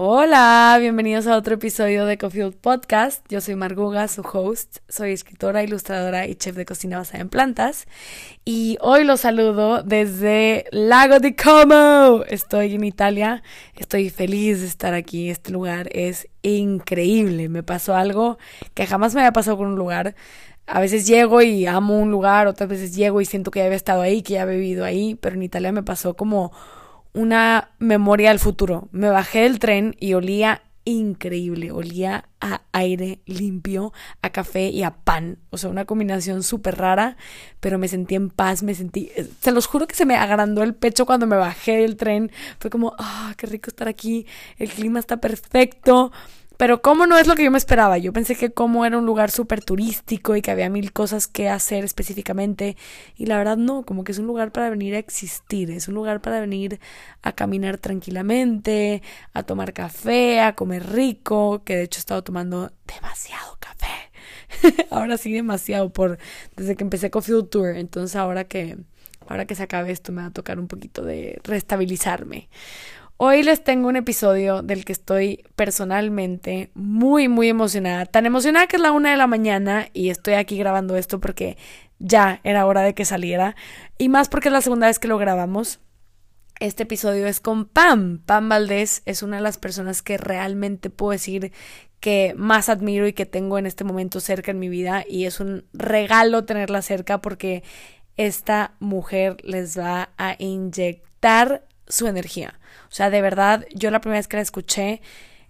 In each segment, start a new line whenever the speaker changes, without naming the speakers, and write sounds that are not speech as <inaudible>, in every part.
Hola, bienvenidos a otro episodio de Coffee Podcast. Yo soy Marguga, su host. Soy escritora, ilustradora y chef de cocina basada en plantas. Y hoy los saludo desde Lago di Como. Estoy en Italia. Estoy feliz de estar aquí. Este lugar es increíble. Me pasó algo que jamás me había pasado con un lugar. A veces llego y amo un lugar, otras veces llego y siento que ya había estado ahí, que ya había vivido ahí, pero en Italia me pasó como una memoria del futuro. Me bajé del tren y olía increíble, olía a aire limpio, a café y a pan, o sea, una combinación súper rara, pero me sentí en paz, me sentí, se los juro que se me agrandó el pecho cuando me bajé del tren, fue como, ah, qué rico estar aquí, el clima está perfecto, pero como no es lo que yo me esperaba. Yo pensé que como era un lugar súper turístico y que había mil cosas que hacer específicamente. Y la verdad no, como que es un lugar para venir a existir. Es un lugar para venir a caminar tranquilamente, a tomar café, a comer rico. Que de hecho he estado tomando demasiado café. <laughs> ahora sí demasiado por desde que empecé Coffee Tour. Entonces ahora que ahora que se acabe esto me va a tocar un poquito de restabilizarme. Hoy les tengo un episodio del que estoy personalmente muy, muy emocionada. Tan emocionada que es la una de la mañana y estoy aquí grabando esto porque ya era hora de que saliera. Y más porque es la segunda vez que lo grabamos. Este episodio es con Pam. Pam Valdés es una de las personas que realmente puedo decir que más admiro y que tengo en este momento cerca en mi vida. Y es un regalo tenerla cerca porque esta mujer les va a inyectar su energía. O sea, de verdad, yo la primera vez que la escuché,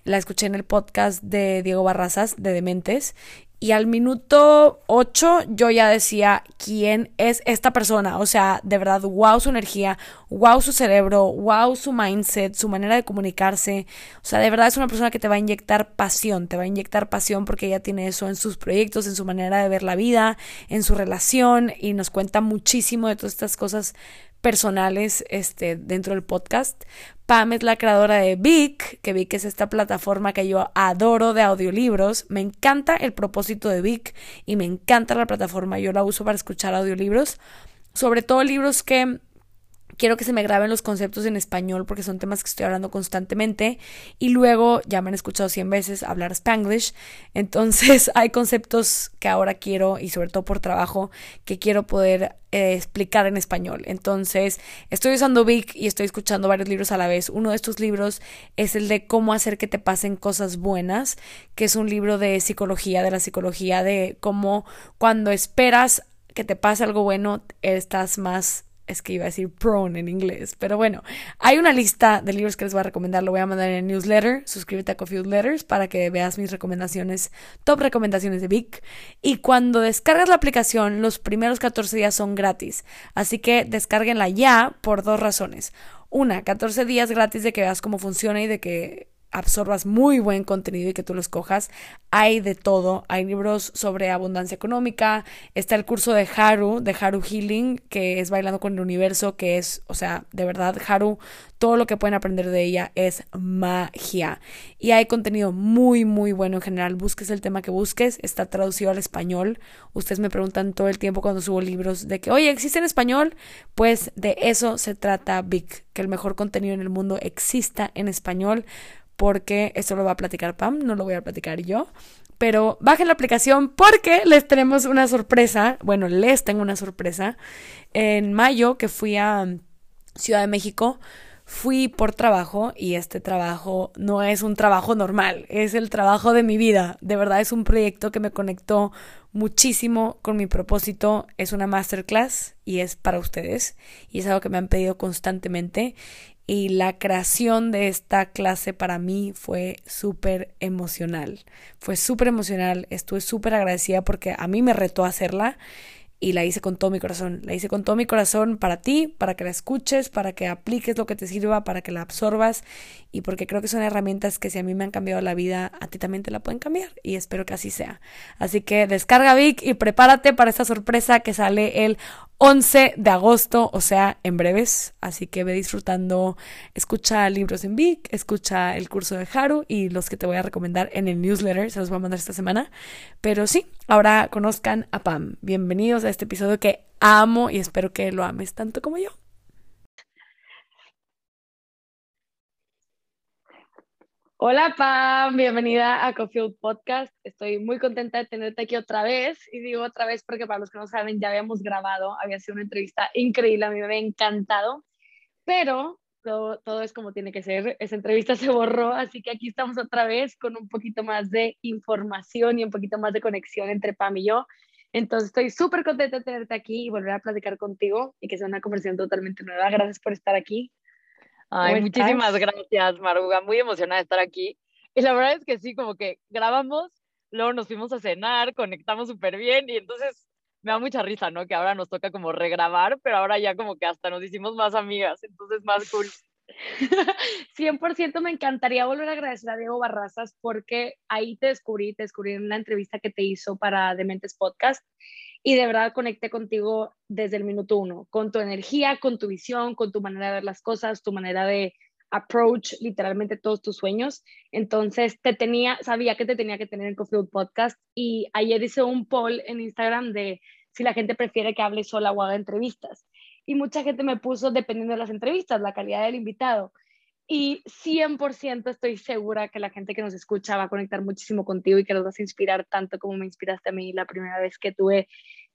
la escuché en el podcast de Diego Barrazas, de Dementes, y al minuto 8 yo ya decía quién es esta persona. O sea, de verdad, wow su energía, wow su cerebro, wow su mindset, su manera de comunicarse. O sea, de verdad es una persona que te va a inyectar pasión, te va a inyectar pasión porque ella tiene eso en sus proyectos, en su manera de ver la vida, en su relación y nos cuenta muchísimo de todas estas cosas personales este, dentro del podcast. Pam es la creadora de Vic, que Vic es esta plataforma que yo adoro de audiolibros. Me encanta el propósito de Vic y me encanta la plataforma. Yo la uso para escuchar audiolibros, sobre todo libros que quiero que se me graben los conceptos en español porque son temas que estoy hablando constantemente y luego ya me han escuchado 100 veces hablar spanglish, entonces <laughs> hay conceptos que ahora quiero y sobre todo por trabajo que quiero poder eh, explicar en español. Entonces, estoy usando Vic y estoy escuchando varios libros a la vez. Uno de estos libros es el de cómo hacer que te pasen cosas buenas, que es un libro de psicología, de la psicología de cómo cuando esperas que te pase algo bueno, estás más es que iba a decir prone en inglés, pero bueno, hay una lista de libros que les voy a recomendar, lo voy a mandar en el newsletter, suscríbete a Coffee Letters para que veas mis recomendaciones, top recomendaciones de Vic, y cuando descargas la aplicación, los primeros 14 días son gratis, así que descárguenla ya por dos razones. Una, 14 días gratis de que veas cómo funciona y de que absorbas muy buen contenido y que tú lo escojas. Hay de todo. Hay libros sobre abundancia económica. Está el curso de Haru, de Haru Healing, que es Bailando con el Universo, que es, o sea, de verdad, Haru, todo lo que pueden aprender de ella es magia. Y hay contenido muy, muy bueno en general. Busques el tema que busques. Está traducido al español. Ustedes me preguntan todo el tiempo cuando subo libros de que, oye, ¿existe en español? Pues de eso se trata Big, que el mejor contenido en el mundo exista en español porque esto lo va a platicar Pam, no lo voy a platicar yo. Pero bajen la aplicación porque les tenemos una sorpresa. Bueno, les tengo una sorpresa. En mayo que fui a Ciudad de México, fui por trabajo y este trabajo no es un trabajo normal, es el trabajo de mi vida. De verdad es un proyecto que me conectó muchísimo con mi propósito. Es una masterclass y es para ustedes y es algo que me han pedido constantemente y la creación de esta clase para mí fue súper emocional. Fue súper emocional, estuve súper agradecida porque a mí me retó hacerla y la hice con todo mi corazón. La hice con todo mi corazón para ti, para que la escuches, para que apliques lo que te sirva, para que la absorbas y porque creo que son herramientas que si a mí me han cambiado la vida, a ti también te la pueden cambiar y espero que así sea. Así que descarga Vic y prepárate para esta sorpresa que sale el 11 de agosto, o sea, en breves. Así que ve disfrutando, escucha libros en Vic, escucha el curso de Haru y los que te voy a recomendar en el newsletter, se los voy a mandar esta semana. Pero sí, ahora conozcan a Pam. Bienvenidos a este episodio que amo y espero que lo ames tanto como yo.
Hola Pam, bienvenida a Coffee Podcast. Estoy muy contenta de tenerte aquí otra vez y digo otra vez porque para los que no saben ya habíamos grabado, había sido una entrevista increíble, a mí me había encantado, pero todo, todo es como tiene que ser. Esa entrevista se borró, así que aquí estamos otra vez con un poquito más de información y un poquito más de conexión entre Pam y yo. Entonces estoy súper contenta de tenerte aquí y volver a platicar contigo y que sea una conversación totalmente nueva. Gracias por estar aquí.
Ay, muchísimas gracias, Maruga. Muy emocionada de estar aquí. Y la verdad es que sí, como que grabamos, luego nos fuimos a cenar, conectamos súper bien y entonces me da mucha risa, ¿no? Que ahora nos toca como regrabar, pero ahora ya como que hasta nos hicimos más amigas, entonces más cool. <laughs>
100% me encantaría volver a agradecer a Diego Barrazas porque ahí te descubrí, te descubrí en la entrevista que te hizo para Dementes Podcast y de verdad conecté contigo desde el minuto uno, con tu energía, con tu visión, con tu manera de ver las cosas, tu manera de approach literalmente todos tus sueños. Entonces, te tenía, sabía que te tenía que tener en Coffee Podcast y ayer hice un poll en Instagram de si la gente prefiere que hable sola o haga entrevistas. Y mucha gente me puso dependiendo de las entrevistas, la calidad del invitado. Y 100% estoy segura que la gente que nos escucha va a conectar muchísimo contigo y que nos vas a inspirar tanto como me inspiraste a mí la primera vez que tuve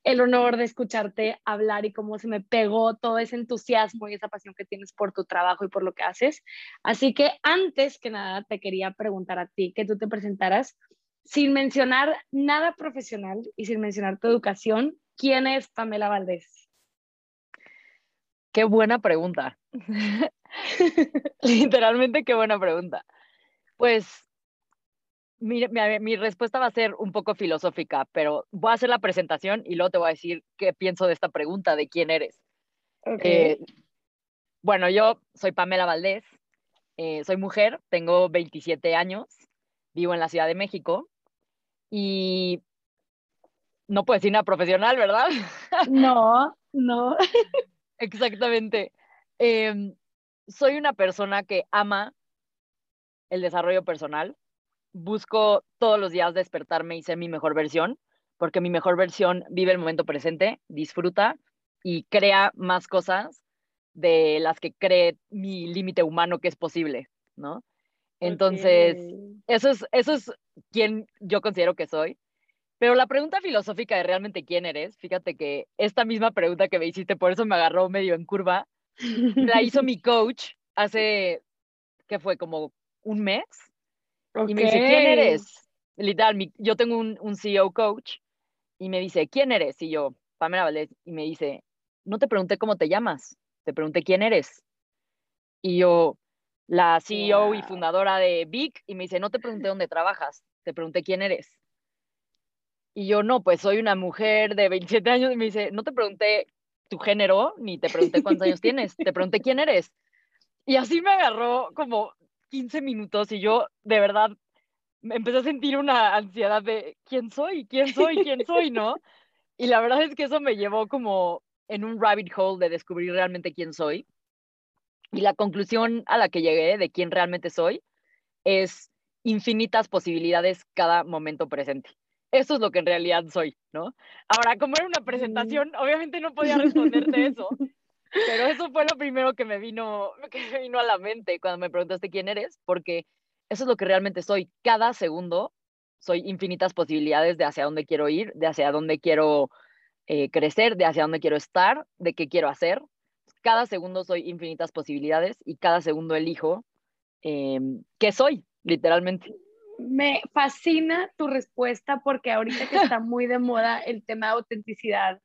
el honor de escucharte hablar y cómo se me pegó todo ese entusiasmo y esa pasión que tienes por tu trabajo y por lo que haces. Así que antes que nada te quería preguntar a ti que tú te presentaras sin mencionar nada profesional y sin mencionar tu educación. ¿Quién es Pamela Valdés?
Qué buena pregunta. <laughs> Literalmente, qué buena pregunta. Pues mi, mi, respuesta va a ser un poco filosófica, pero voy a hacer la presentación y luego te voy a decir qué pienso de esta pregunta, de quién eres. Eh, bueno, yo soy Pamela Valdés, eh, soy mujer, tengo 27 años, vivo en la Ciudad de México y no puedo decir nada profesional, ¿verdad?
No, <laughs> no.
Exactamente. Em, soy una persona que ama el desarrollo personal. Busco todos los días despertarme y ser mi mejor versión, porque mi mejor versión vive el momento presente, disfruta y crea más cosas de las que cree mi límite humano que es posible, ¿no? Entonces, eso, es, eso es quien yo considero que soy. Pero la pregunta filosófica de realmente quién eres, fíjate que esta misma pregunta que me hiciste, por eso me agarró medio en curva, la hizo mi <laughs> coach hace, ¿qué fue? Como un mes. Y me dice, ¿quién eres? Literal, yo tengo un, un CEO coach y me dice, ¿quién eres? Y yo, Pamela Valdés, y me dice, no te pregunté cómo te llamas, te pregunté quién eres. Y yo, la CEO y fundadora de Big, y me dice, no te pregunté dónde trabajas, te pregunté quién eres. Y yo, no, pues soy una mujer de 27 años, y me dice, no te pregunté tu género, ni te pregunté cuántos años tienes, te pregunté quién eres. Y así me agarró como 15 minutos y yo de verdad empecé a sentir una ansiedad de quién soy, quién soy, quién soy, ¿no? Y la verdad es que eso me llevó como en un rabbit hole de descubrir realmente quién soy. Y la conclusión a la que llegué de quién realmente soy es infinitas posibilidades cada momento presente eso es lo que en realidad soy, ¿no? Ahora, como era una presentación, obviamente no podía responderte eso, <laughs> pero eso fue lo primero que me vino, <laughs> que me vino a la mente cuando me preguntaste quién eres, porque eso es lo que realmente soy. Cada segundo soy infinitas posibilidades de hacia dónde quiero ir, de hacia dónde quiero eh, crecer, de hacia dónde quiero estar, de qué quiero hacer. Cada segundo soy infinitas posibilidades y cada segundo elijo eh, qué soy, literalmente
me fascina tu respuesta porque ahorita que está muy de moda el tema de autenticidad,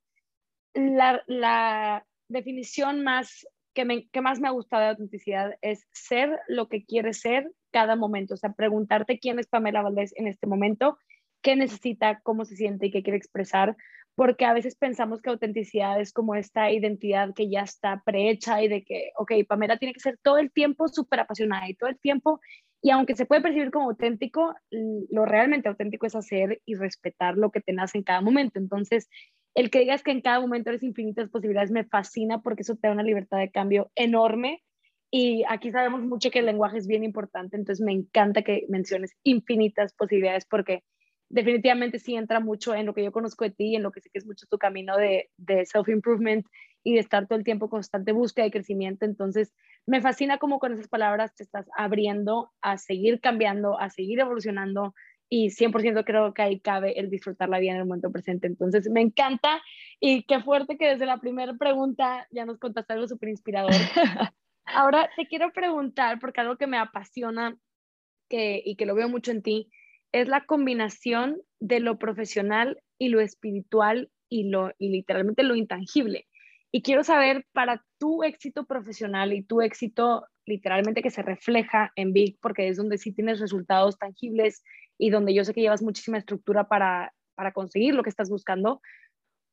la, definición más que, me, que más me ha gustado de autenticidad es ser lo que quieres ser cada momento. O sea, preguntarte quién es Pamela Valdés en este momento, qué necesita, cómo se siente y qué quiere expresar, porque a veces pensamos que autenticidad es como esta identidad que ya está prehecha y de que, ok, Pamela tiene que ser todo el tiempo súper apasionada y todo el tiempo y aunque se puede percibir como auténtico, lo realmente auténtico es hacer y respetar lo que te nace en cada momento. Entonces, el que digas que en cada momento eres infinitas posibilidades me fascina porque eso te da una libertad de cambio enorme. Y aquí sabemos mucho que el lenguaje es bien importante, entonces me encanta que menciones infinitas posibilidades porque definitivamente sí entra mucho en lo que yo conozco de ti, en lo que sé que es mucho tu camino de, de self-improvement y de estar todo el tiempo constante búsqueda de crecimiento. Entonces, me fascina cómo con esas palabras te estás abriendo a seguir cambiando, a seguir evolucionando y 100% creo que ahí cabe el disfrutar la vida en el momento presente. Entonces, me encanta y qué fuerte que desde la primera pregunta ya nos contaste algo súper inspirador. <laughs> Ahora te quiero preguntar, porque algo que me apasiona que, y que lo veo mucho en ti, es la combinación de lo profesional y lo espiritual y, lo, y literalmente lo intangible. Y quiero saber, para tu éxito profesional y tu éxito literalmente que se refleja en Big, porque es donde sí tienes resultados tangibles y donde yo sé que llevas muchísima estructura para, para conseguir lo que estás buscando,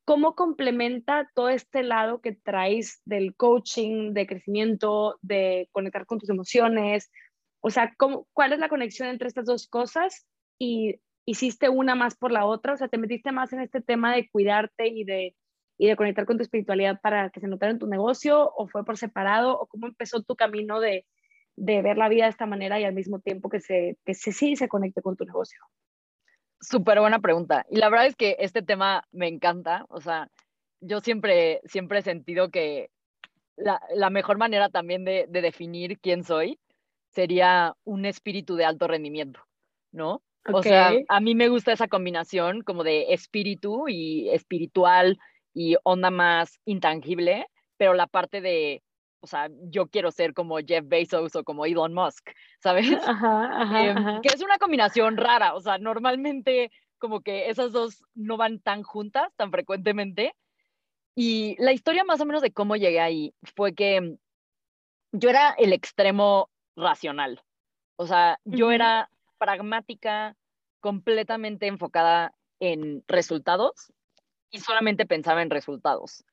¿cómo complementa todo este lado que traes del coaching, de crecimiento, de conectar con tus emociones? O sea, ¿cómo, ¿cuál es la conexión entre estas dos cosas? Y hiciste una más por la otra, o sea, te metiste más en este tema de cuidarte y de, y de conectar con tu espiritualidad para que se notara en tu negocio, o fue por separado, o cómo empezó tu camino de, de ver la vida de esta manera y al mismo tiempo que se, que se sí se conecte con tu negocio.
Súper buena pregunta. Y la verdad es que este tema me encanta. O sea, yo siempre, siempre he sentido que la, la mejor manera también de, de, definir quién soy sería un espíritu de alto rendimiento, ¿no? O sea, a mí me gusta esa combinación como de espíritu y espiritual y onda más intangible, pero la parte de, o sea, yo quiero ser como Jeff Bezos o como Elon Musk, ¿sabes? <laughs>
Ajá, ajá,
eh,
ajá.
Que es una combinación rara, o sea, normalmente como que esas dos no van tan juntas, tan frecuentemente. Y la historia más o menos de cómo llegué ahí fue que yo era el extremo racional. O sea, yo era pragmática, completamente enfocada en resultados y solamente pensaba en resultados.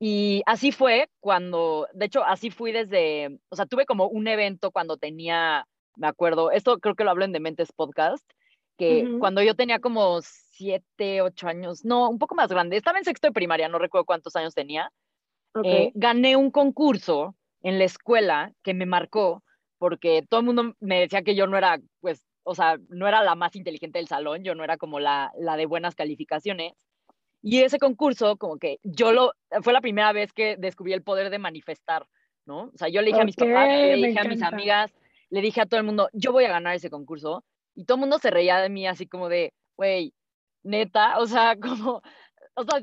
Y así fue cuando, de hecho, así fui desde, o sea, tuve como un evento cuando tenía, me acuerdo, esto creo que lo hablo en Dementes Podcast, que uh -huh. cuando yo tenía como siete, ocho años, no, un poco más grande, estaba en sexto de primaria, no recuerdo cuántos años tenía,
Okay.
eh, gané un concurso en la escuela que me marcó porque todo el mundo me decía que yo no era, pues, o sea, no era la más inteligente del salón, yo no era como la, la de buenas calificaciones. Y ese concurso, como que yo lo, fue la primera vez que descubrí el poder de manifestar, ¿no? O sea, yo le dije
okay,
a mis papás, le dije
encanta.
a mis amigas, le dije a todo el mundo, yo voy a ganar ese concurso. Y todo el mundo se reía de mí así como de, güey, neta, o sea, <laughs> como, o sea,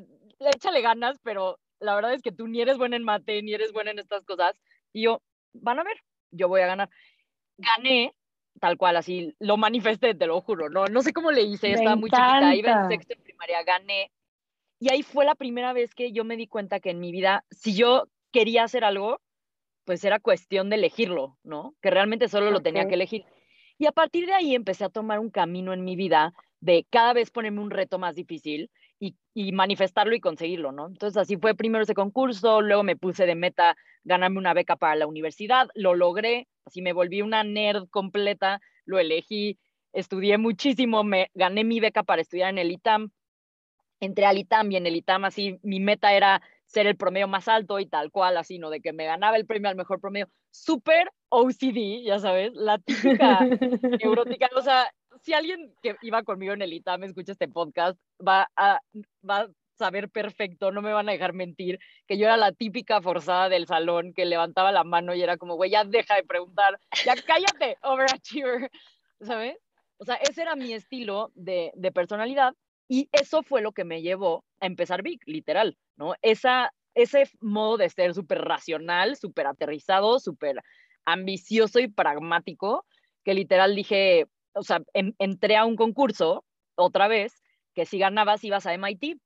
échale ganas, pero la verdad es que tú ni eres buena en mate, ni eres buena en estas cosas. Y yo, van a ver, yo voy a ganar. Gané, tal cual, así, lo manifesté, te lo juro, no, no sé cómo le hice,
Me
estaba muy chiquita, iba en sexto de primaria, gané. Y ahí fue la primera vez que yo me di cuenta que en mi vida, si yo quería hacer algo, pues era cuestión de elegirlo, ¿no? Que realmente solo lo tenía que elegir. Y a partir de ahí empecé a tomar un camino en mi vida de cada vez ponerme un reto más difícil y, y manifestarlo y conseguirlo, ¿no? Entonces así fue primero ese concurso, luego me puse de meta ganarme una beca para la universidad, lo logré, así me volví una nerd completa, lo elegí, estudié muchísimo, me gané mi beca para estudiar en el ITAM, entré al ITAM y en el ITAM así mi meta era ser el promedio más alto y tal cual, así, ¿no? De que me ganaba el premio al mejor promedio. Súper OCD, ya sabes, la típica <laughs> neurótica. O sea, si alguien que iba conmigo en el ITAM escucha este podcast, va a, va a saber perfecto, no me van a dejar mentir, que yo era la típica forzada del salón que levantaba la mano y era como, güey, ya deja de preguntar, ya cállate, overachiever, <laughs> ¿sabes? O sea, ese era mi estilo de, de personalidad y eso fue lo que me llevó a empezar Big, literal, ¿no? Esa, ese modo de ser súper racional, súper aterrizado, súper ambicioso y pragmático, que literal dije, o sea, en, entré a un concurso otra vez, que si ganabas ibas a MIT.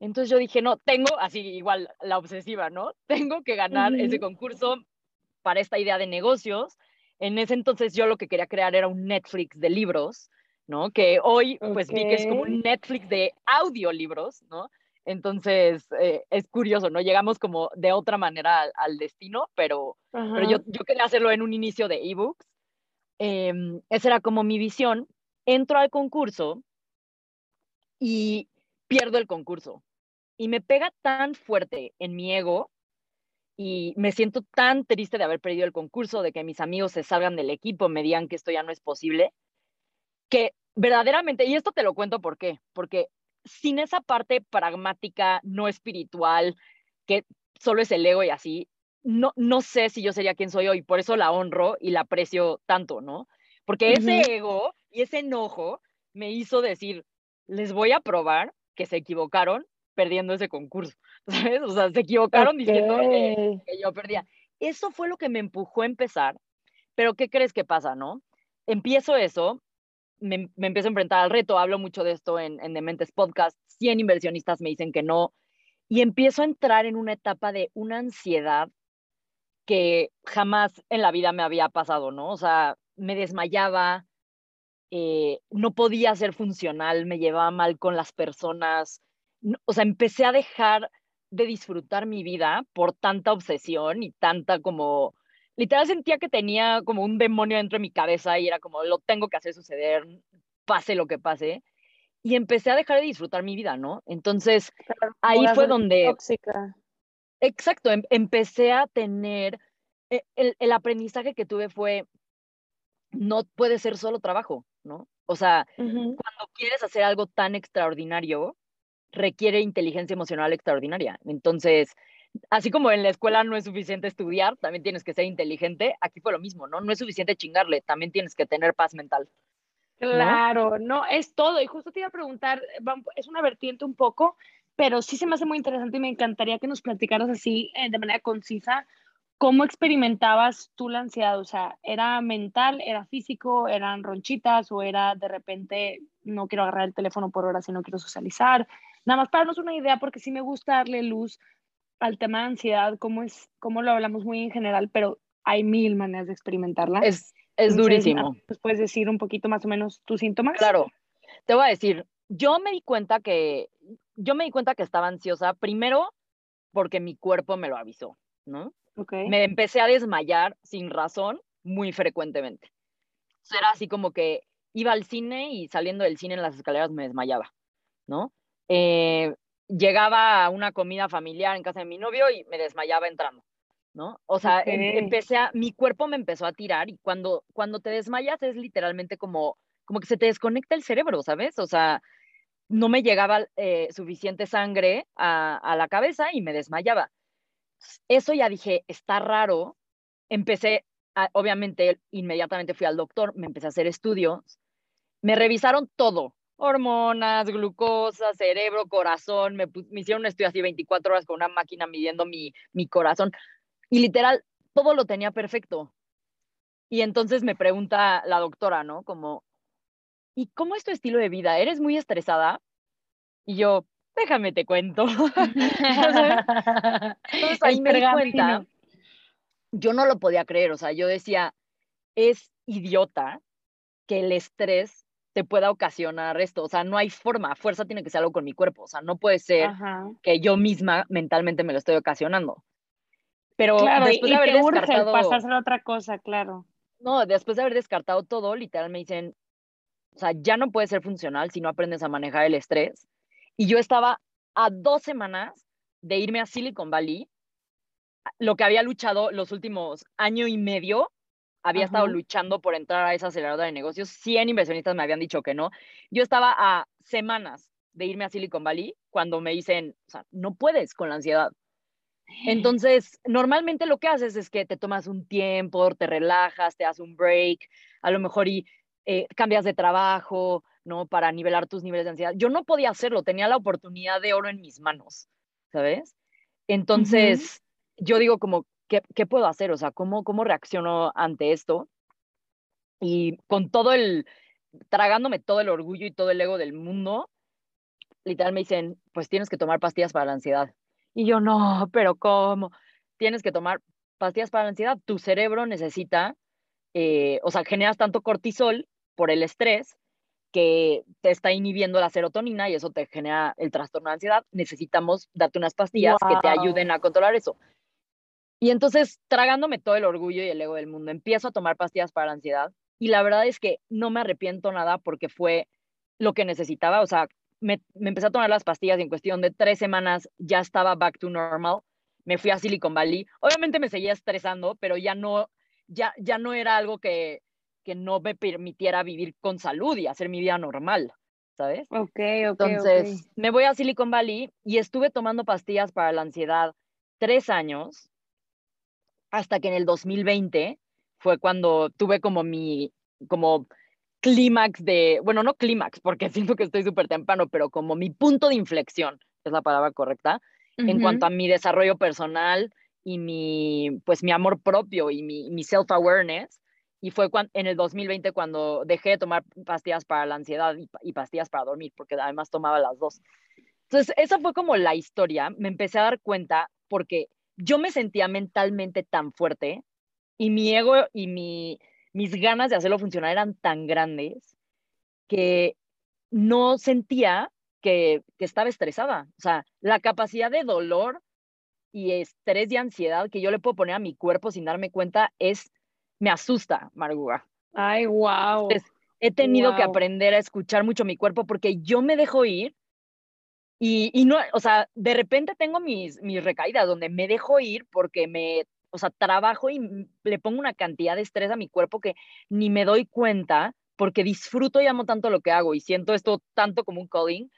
Entonces yo dije, no, tengo, así igual la obsesiva, ¿no? <laughs> Tengo que ganar
Uh -huh.
ese concurso para esta idea de negocios. En ese entonces yo lo que quería crear era un Netflix de libros, ¿no? Que hoy pues vi que es como un Netflix de audiolibros, ¿no? Entonces eh, es curioso, ¿no? Llegamos como de otra manera al, al destino, pero, pero yo, yo, quería hacerlo en un inicio de ebooks. Eh, esa era como mi visión. Entro al concurso y pierdo el concurso. Y me pega tan fuerte en mi ego y me siento tan triste de haber perdido el concurso, de que mis amigos se salgan del equipo, me digan que esto ya no es posible, que verdaderamente, y esto te lo cuento por qué, porque sin esa parte pragmática, no espiritual, que solo es el ego y así, no, no sé si yo sería quien soy hoy, por eso la honro y la aprecio tanto, ¿no? Porque ese ego y ese enojo me hizo decir, les voy a probar que se equivocaron perdiendo ese concurso, <laughs> ¿sabes? O sea, se equivocaron diciendo que, yo perdía. Eso fue lo que me empujó a empezar, pero ¿qué crees que pasa, no? Empiezo eso, me, empiezo a enfrentar al reto, hablo mucho de esto en, en Dementes Podcast, 100 inversionistas me dicen que no, y empiezo a entrar en una etapa de una ansiedad que jamás en la vida me había pasado, ¿no? O sea, me desmayaba, eh, no podía ser funcional, me llevaba mal con las personas, o sea, empecé a dejar de disfrutar mi vida por tanta obsesión y tanta como, literal sentía que tenía como un demonio dentro de mi cabeza y era como, lo tengo que hacer suceder, pase lo que pase. Y empecé a dejar de disfrutar mi vida, ¿no? Entonces, ahí fue donde...
Tóxica.
Exacto, em, empecé a tener, e, el, el aprendizaje que tuve fue, no puede ser solo trabajo, ¿no? O sea, cuando quieres hacer algo tan extraordinario, requiere inteligencia emocional extraordinaria. Entonces, así como en la escuela no es suficiente estudiar, también tienes que ser inteligente, aquí fue lo mismo, ¿no? No es suficiente chingarle, también tienes que tener paz mental.
Claro, no, es todo. Y justo te iba a preguntar, es una vertiente un poco, pero sí se me hace muy interesante y me encantaría que nos platicaras así eh, de manera concisa ¿Cómo experimentabas tú la ansiedad? O sea, ¿era mental, era físico, eran ronchitas o era de repente no quiero agarrar el teléfono por horas y no quiero socializar? Nada más para darnos una idea, porque sí me gusta darle luz al tema de ansiedad, cómo, es, cómo lo hablamos muy en general, pero hay mil maneras de experimentarla.
Es, es durísimo.
Pues puedes decir un poquito más o menos tus síntomas.
Claro, te voy a decir, yo me di cuenta que, yo me di cuenta que estaba ansiosa, primero porque mi cuerpo me lo avisó, ¿no? Me empecé a desmayar sin razón muy frecuentemente. Era así como que iba al cine y saliendo del cine en las escaleras me desmayaba, ¿no? Eh, llegaba a una comida familiar en casa de mi novio y me desmayaba entrando, ¿no? O sea, em, empecé a, mi cuerpo me empezó a tirar y cuando, cuando te desmayas es literalmente como, como que se te desconecta el cerebro, ¿sabes? O sea, no me llegaba eh, suficiente sangre a, a la cabeza y me desmayaba eso ya dije, está raro. Empecé, obviamente, inmediatamente fui al doctor, me empecé a hacer estudios, me revisaron todo, hormonas, glucosa, cerebro, corazón, me, hicieron un estudio así 24 horas con una máquina midiendo mi, mi corazón y literal, todo lo tenía perfecto. Y entonces me pregunta la doctora, ¿no? Como, ¿y cómo es tu estilo de vida? ¿Eres muy estresada? Y yo, déjame te cuento. <laughs> Entonces ahí me di cuenta, yo no lo podía creer, o sea, yo decía, es idiota que el estrés te pueda ocasionar esto, o sea, no hay forma, fuerza tiene que ser algo con mi cuerpo, o sea, no puede ser que yo misma mentalmente me lo estoy ocasionando. Pero después de haber descartado
pasarse a otra cosa, claro.
No, después de haber descartado todo, literal me dicen, o sea, ya no puede ser funcional si no aprendes a manejar el estrés y yo estaba a dos semanas de irme a Silicon Valley, lo que había luchado los últimos año y medio, había estado luchando por entrar a esa aceleradora de negocios. 100 inversionistas me habían dicho que no. Yo estaba a semanas de irme a Silicon Valley cuando me dicen, o sea, no puedes con la ansiedad. Entonces, normalmente lo que haces es que te tomas un tiempo, te relajas, te haces un break, a lo mejor y eh, cambias de trabajo, ¿no? Para nivelar tus niveles de ansiedad. Yo no podía hacerlo, tenía la oportunidad de oro en mis manos, ¿sabes? Entonces, yo digo como, ¿qué, ¿qué, puedo hacer? O sea, ¿cómo, ¿cómo reacciono ante esto? Y con todo el, tragándome todo el orgullo y todo el ego del mundo, literal me dicen, pues tienes que tomar pastillas para la ansiedad. Y yo, no, pero ¿cómo? Tienes que tomar pastillas para la ansiedad. Tu cerebro necesita, eh, o sea, generas tanto cortisol por el estrés que te está inhibiendo la serotonina y eso te genera el trastorno de ansiedad, necesitamos darte unas pastillas que te ayuden a controlar eso. Y entonces, tragándome todo el orgullo y el ego del mundo, empiezo a tomar pastillas para la ansiedad y la verdad es que no me arrepiento nada porque fue lo que necesitaba, o sea, me, me empecé a tomar las pastillas y en cuestión de tres semanas ya estaba back to normal, me fui a Silicon Valley, obviamente me seguía estresando, pero ya no, ya, ya no era algo que, que no me permitiera vivir con salud y hacer mi vida normal, ¿sabes?
Ok, ok.
Entonces, me voy a Silicon Valley y estuve tomando pastillas para la ansiedad tres años hasta que en el 2020 fue cuando tuve como mi, como clímax de, bueno, no clímax, porque <laughs> siento que estoy súper temprano, pero como mi punto de inflexión, es la palabra correcta, en cuanto a mi desarrollo personal y mi, pues mi amor propio y mi, mi self-awareness. Y fue cuando, en el 2020 cuando dejé de tomar pastillas para la ansiedad y, y pastillas para dormir, porque además tomaba las dos. Entonces, esa fue como la historia. Me empecé a dar cuenta porque yo me sentía mentalmente tan fuerte y mi ego y mi, mis ganas de hacerlo funcionar eran tan grandes que no sentía que, que, estaba estresada. O sea, la capacidad de dolor y estrés y ansiedad que yo le puedo poner a mi cuerpo sin darme cuenta es, me asusta, Marguga.
Ay, wow.
he tenido que aprender a escuchar mucho mi cuerpo porque yo me dejo ir y, no, o sea, de repente tengo mis, mis recaídas donde me dejo ir porque me o sea, trabajo y le pongo una cantidad de estrés a mi cuerpo que ni me doy cuenta porque disfruto y amo tanto lo que hago y siento esto tanto como un calling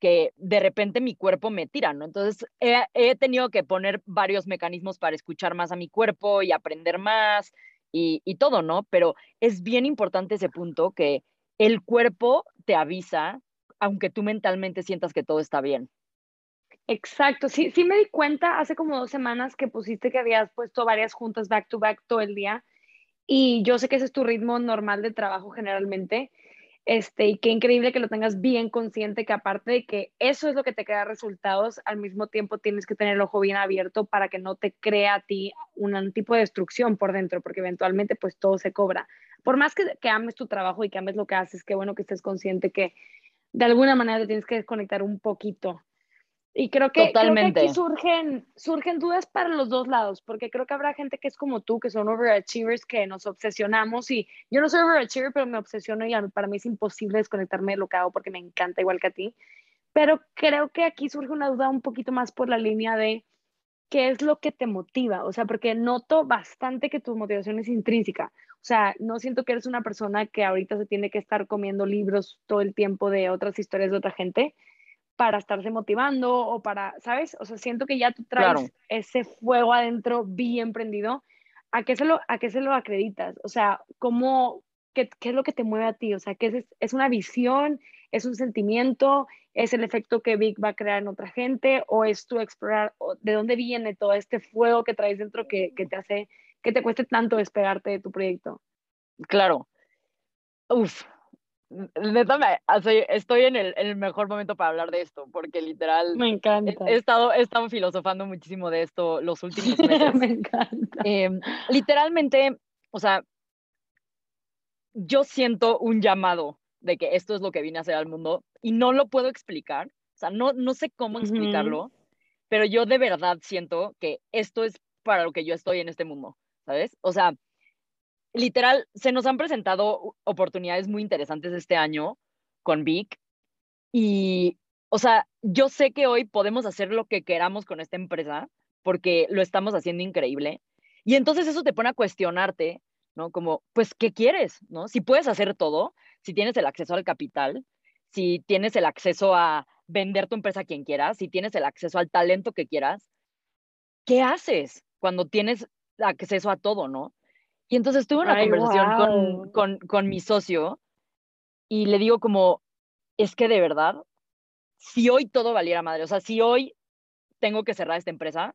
que de repente mi cuerpo me tira, ¿no? Entonces he, he tenido que poner varios mecanismos para escuchar más a mi cuerpo y aprender más y, y todo, ¿no? Pero es bien importante ese punto que el cuerpo te avisa aunque tú mentalmente sientas que todo está bien.
Exacto, sí, sí me di cuenta hace como dos semanas que pusiste que habías puesto varias juntas back to back todo el día y yo sé que ese es tu ritmo normal de trabajo generalmente, este, y qué increíble que lo tengas bien consciente que aparte de que eso es lo que te crea resultados, al mismo tiempo tienes que tener el ojo bien abierto para que no te crea a ti un tipo de destrucción por dentro, porque eventualmente pues todo se cobra. Por más que, que ames tu trabajo y que ames lo que haces, qué bueno que estés consciente que de alguna manera te tienes que desconectar un poquito y creo que, Totalmente. aquí surgen, surgen dudas para los dos lados, porque creo que habrá gente que es como tú, que son overachievers, que nos obsesionamos y yo no soy overachiever, pero me obsesiono y para mí es imposible desconectarme de lo que hago porque me encanta igual que a ti. Pero creo que aquí surge una duda un poquito más por la línea de qué es lo que te motiva, o sea, porque noto bastante que tu motivación es intrínseca. O sea, no siento que eres una persona que ahorita se tiene que estar comiendo libros todo el tiempo de otras historias de otra gente, para estarse motivando o para, ¿sabes? O sea, siento que ya tú traes ese fuego adentro bien prendido. ¿A qué se lo, a qué se lo acreditas? O sea, ¿cómo, qué, qué es lo que te mueve a ti? O sea, ¿qué es, es una visión? ¿Es un sentimiento? ¿Es el efecto que Vic va a crear en otra gente? ¿O es tu explorar? ¿De dónde viene todo este fuego que traes dentro que, que te hace, que te cueste tanto despegarte de tu proyecto?
Claro. Uf, neta, estoy en el, mejor momento para hablar de esto, porque literal.
Me encanta.
He, estado, he estado filosofando muchísimo de esto los últimos <laughs> meses.
Me encanta.
Em, literalmente, o sea, yo siento un llamado de que esto es lo que vine a hacer al mundo y no lo puedo explicar. O sea, no, no sé cómo explicarlo, pero yo de verdad siento que esto es para lo que yo estoy en este mundo, ¿sabes? O sea, literal, se nos han presentado oportunidades muy interesantes este año con Vic y, o sea, yo sé que hoy podemos hacer lo que queramos con esta empresa porque lo estamos haciendo increíble. Y entonces eso te pone a cuestionarte, ¿no? Como, pues, ¿qué quieres? ¿No? Si puedes hacer todo, si tienes el acceso al capital, si tienes el acceso a vender tu empresa a quien quieras, si tienes el acceso al talento que quieras, ¿qué haces cuando tienes acceso a todo, no? Y entonces tuve una conversación con, con, con mi socio y le digo como, es que de verdad, si hoy todo valiera madre, o sea, si hoy tengo que cerrar esta empresa,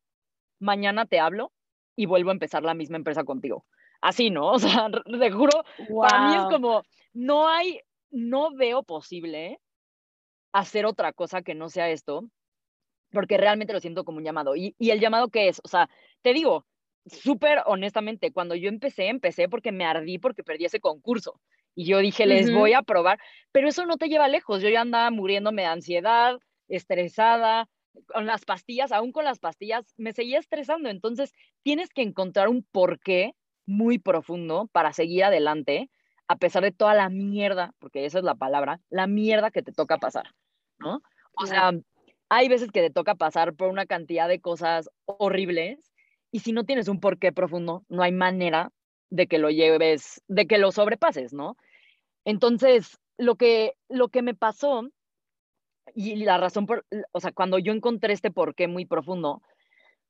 mañana te hablo y vuelvo a empezar la misma empresa contigo. Así, ¿no? <laughs> O sea, te juro, para mí es como, no hay, no veo posible hacer otra cosa que no sea esto, porque realmente lo siento como un llamado. ¿Y, y el llamado qué es? O sea, te digo, súper honestamente, cuando yo empecé, empecé porque me ardí porque perdí ese concurso. Y yo dije, les voy a probar, pero eso no te lleva lejos. Yo ya andaba muriéndome de ansiedad, estresada, con las pastillas, aún con las pastillas, me seguía estresando. Entonces, tienes que encontrar un porqué muy profundo para seguir adelante, a pesar de toda la mierda, porque esa es la palabra, la mierda que te toca pasar, ¿no? O sea, hay veces que te toca pasar por una cantidad de cosas horribles y si no tienes un porqué profundo, no hay manera de que lo lleves, de que lo sobrepases, ¿no? Entonces, lo que, lo que me pasó y la razón por, o sea, cuando yo encontré este porqué muy profundo,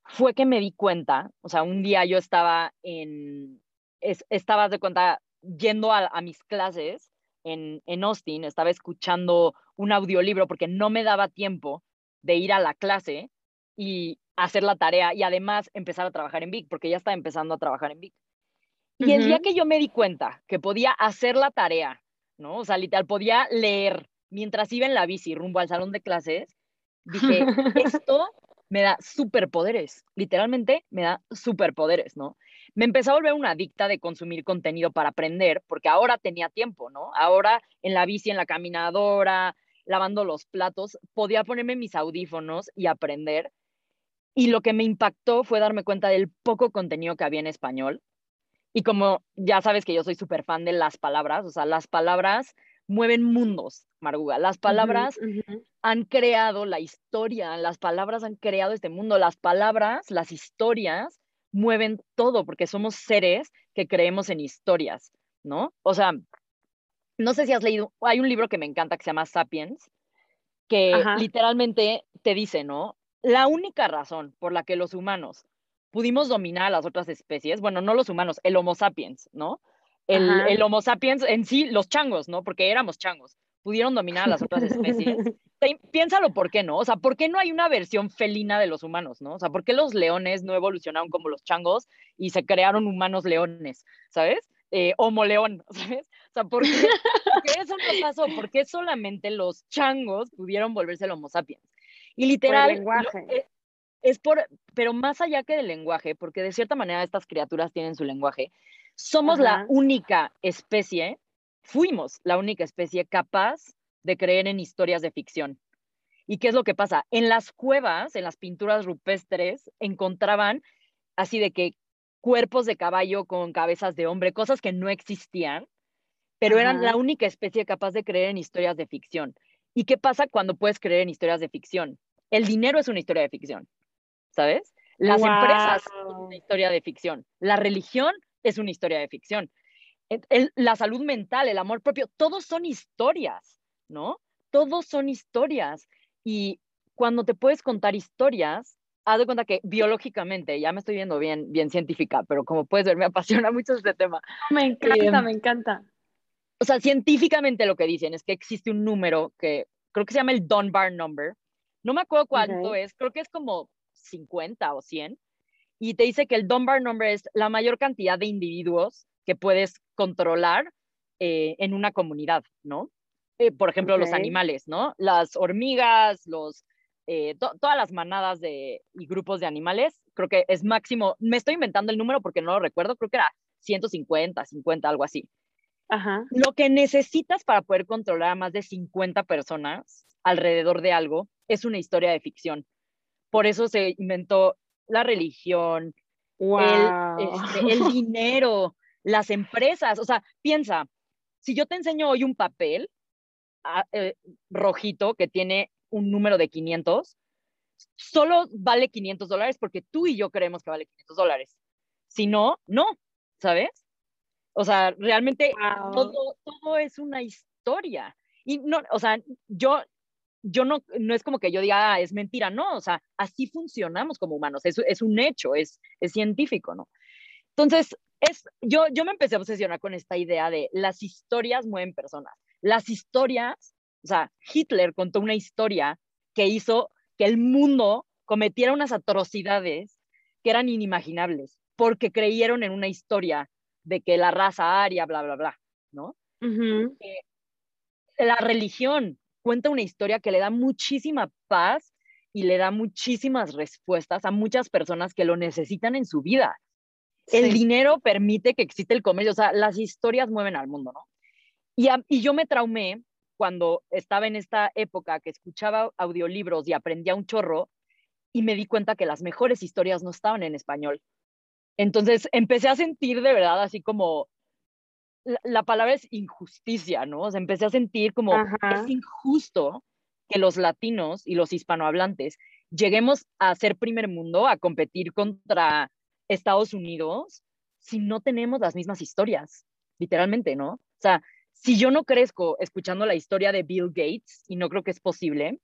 fue que me di cuenta, o sea, un día yo estaba en, estaba de cuenta yendo a, a mis clases en, en, Austin, estaba escuchando un audiolibro porque no me daba tiempo de ir a la clase y hacer la tarea y además empezar a trabajar en Vic, porque ya estaba empezando a trabajar en Vic. Y el día que yo me di cuenta que podía hacer la tarea, ¿no? O sea, literal, podía leer mientras iba en la bici rumbo al salón de clases, dije, <laughs> esto me da superpoderes, literalmente me da superpoderes, ¿no? Me empezó a volver una adicta de consumir contenido para aprender, porque ahora tenía tiempo, ¿no? Ahora en la bici, en la caminadora, lavando los platos, podía ponerme mis audífonos y aprender. Y lo que me impactó fue darme cuenta del poco contenido que había en español. Y como ya sabes que yo soy súper fan de las palabras, o sea, las palabras mueven mundos, Marguga. Las palabras han creado la historia, las palabras han creado este mundo, las palabras, las historias mueven todo porque somos seres que creemos en historias, ¿no? O sea, no sé si has leído, hay un libro que me encanta que se llama Sapiens, que literalmente te dice, ¿no? La única razón por la que los humanos pudimos dominar a las otras especies, bueno, no los humanos, el Homo sapiens, ¿no? El, el, Homo sapiens en sí, los changos, ¿no? Porque éramos changos, pudieron dominar a las otras especies. <laughs> Piénsalo, ¿por qué no? O sea, ¿por qué no hay una versión felina de los humanos, no? O sea, ¿por qué los leones no evolucionaron como los changos y se crearon humanos leones, ¿sabes? Eh, homo león, <laughs> ¿sabes? O sea, <laughs> ¿por qué, eso no pasó? ¿Por qué solamente los changos pudieron volverse el Homo sapiens? Y literal, lenguaje. es, es por, pero más allá que del lenguaje, porque de cierta manera estas criaturas tienen su lenguaje, somos la única especie, fuimos la única especie capaz de creer en historias de ficción. ¿Y qué es lo que pasa? En las cuevas, en las pinturas rupestres, encontraban así de que cuerpos de caballo con cabezas de hombre, cosas que no existían, pero eran la única especie capaz de creer en historias de ficción. ¿Y qué pasa cuando puedes creer en historias de ficción? El dinero es una historia de ficción, ¿sabes? Las empresas son una historia de ficción. La religión es una historia de ficción. la salud mental, el amor propio, todos son historias, ¿no? Todos son historias. Y cuando te puedes contar historias, haz de cuenta que biológicamente, ya me estoy viendo bien, bien científica, pero como puedes ver, me apasiona <laughs> mucho este tema.
Me encanta, em, me encanta.
O sea, científicamente lo que dicen es que existe un número que creo que se llama el Dunbar Number. No me acuerdo cuánto es, creo que es como 50 o 100, y te dice que el Dunbar number es la mayor cantidad de individuos que puedes controlar eh, en una comunidad, ¿no? Eh, por ejemplo, los animales, ¿no? Las hormigas, los, eh, todas las manadas de, y grupos de animales, creo que es máximo, me estoy inventando el número porque no lo recuerdo, creo que era 150, 50, algo así. Ajá. Lo que necesitas para poder controlar a más de 50 personas alrededor de algo es una historia de ficción. Por eso se inventó la religión, este, el, <laughs> dinero, las empresas. O sea, piensa, si yo te enseño hoy un papel ah, eh, rojito que tiene un número de 500, solo vale 500 dólares porque tú y yo creemos que vale 500 dólares. Si no, no, ¿sabes? O sea, realmente todo, todo es una historia. Y no, o sea, yo yo no, no es como que yo diga, ah, es mentira, no, o sea, así funcionamos como humanos, es, es un hecho, es, es científico, ¿no? Entonces, es, yo, yo me empecé a obsesionar con esta idea de las historias mueven personas. Las historias, o sea, Hitler contó una historia que hizo que el mundo cometiera unas atrocidades que eran inimaginables, porque creyeron en una historia de que la raza aria, bla, bla, bla, ¿no? Eh, la religión, cuenta una historia que le da muchísima paz y le da muchísimas respuestas a muchas personas que lo necesitan en su vida. El dinero permite que existe el comercio, o sea, las historias mueven al mundo, ¿no? Y, y yo me traumé cuando estaba en esta época que escuchaba audiolibros y aprendía un chorro y me di cuenta que las mejores historias no estaban en español. Entonces empecé a sentir de verdad así como la, palabra es injusticia, ¿no? O sea, empecé a sentir como es injusto que los latinos y los hispanohablantes lleguemos a ser primer mundo, a competir contra Estados Unidos, si no tenemos las mismas historias, literalmente, ¿no? O sea, si yo no crezco escuchando la historia de Bill Gates, y no creo que es posible,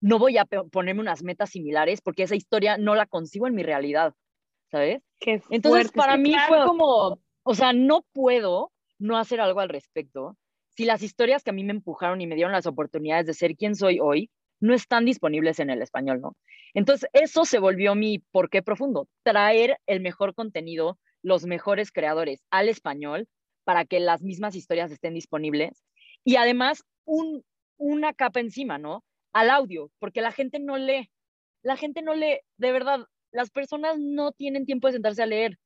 no voy a ponerme unas metas similares porque esa historia no la consigo en mi realidad, ¿sabes? Entonces, para mí fue como, o sea, no puedo no hacer algo al respecto si las historias que a mí me empujaron y me dieron las oportunidades de ser quien soy hoy no están disponibles en el español, ¿no? Entonces, eso se volvió mi porqué profundo, traer el mejor contenido, los mejores creadores al español para que las mismas historias estén disponibles y además un, una capa encima, ¿no? Al audio, porque la gente no lee, la gente no lee, de verdad, las personas no tienen tiempo de sentarse a leer.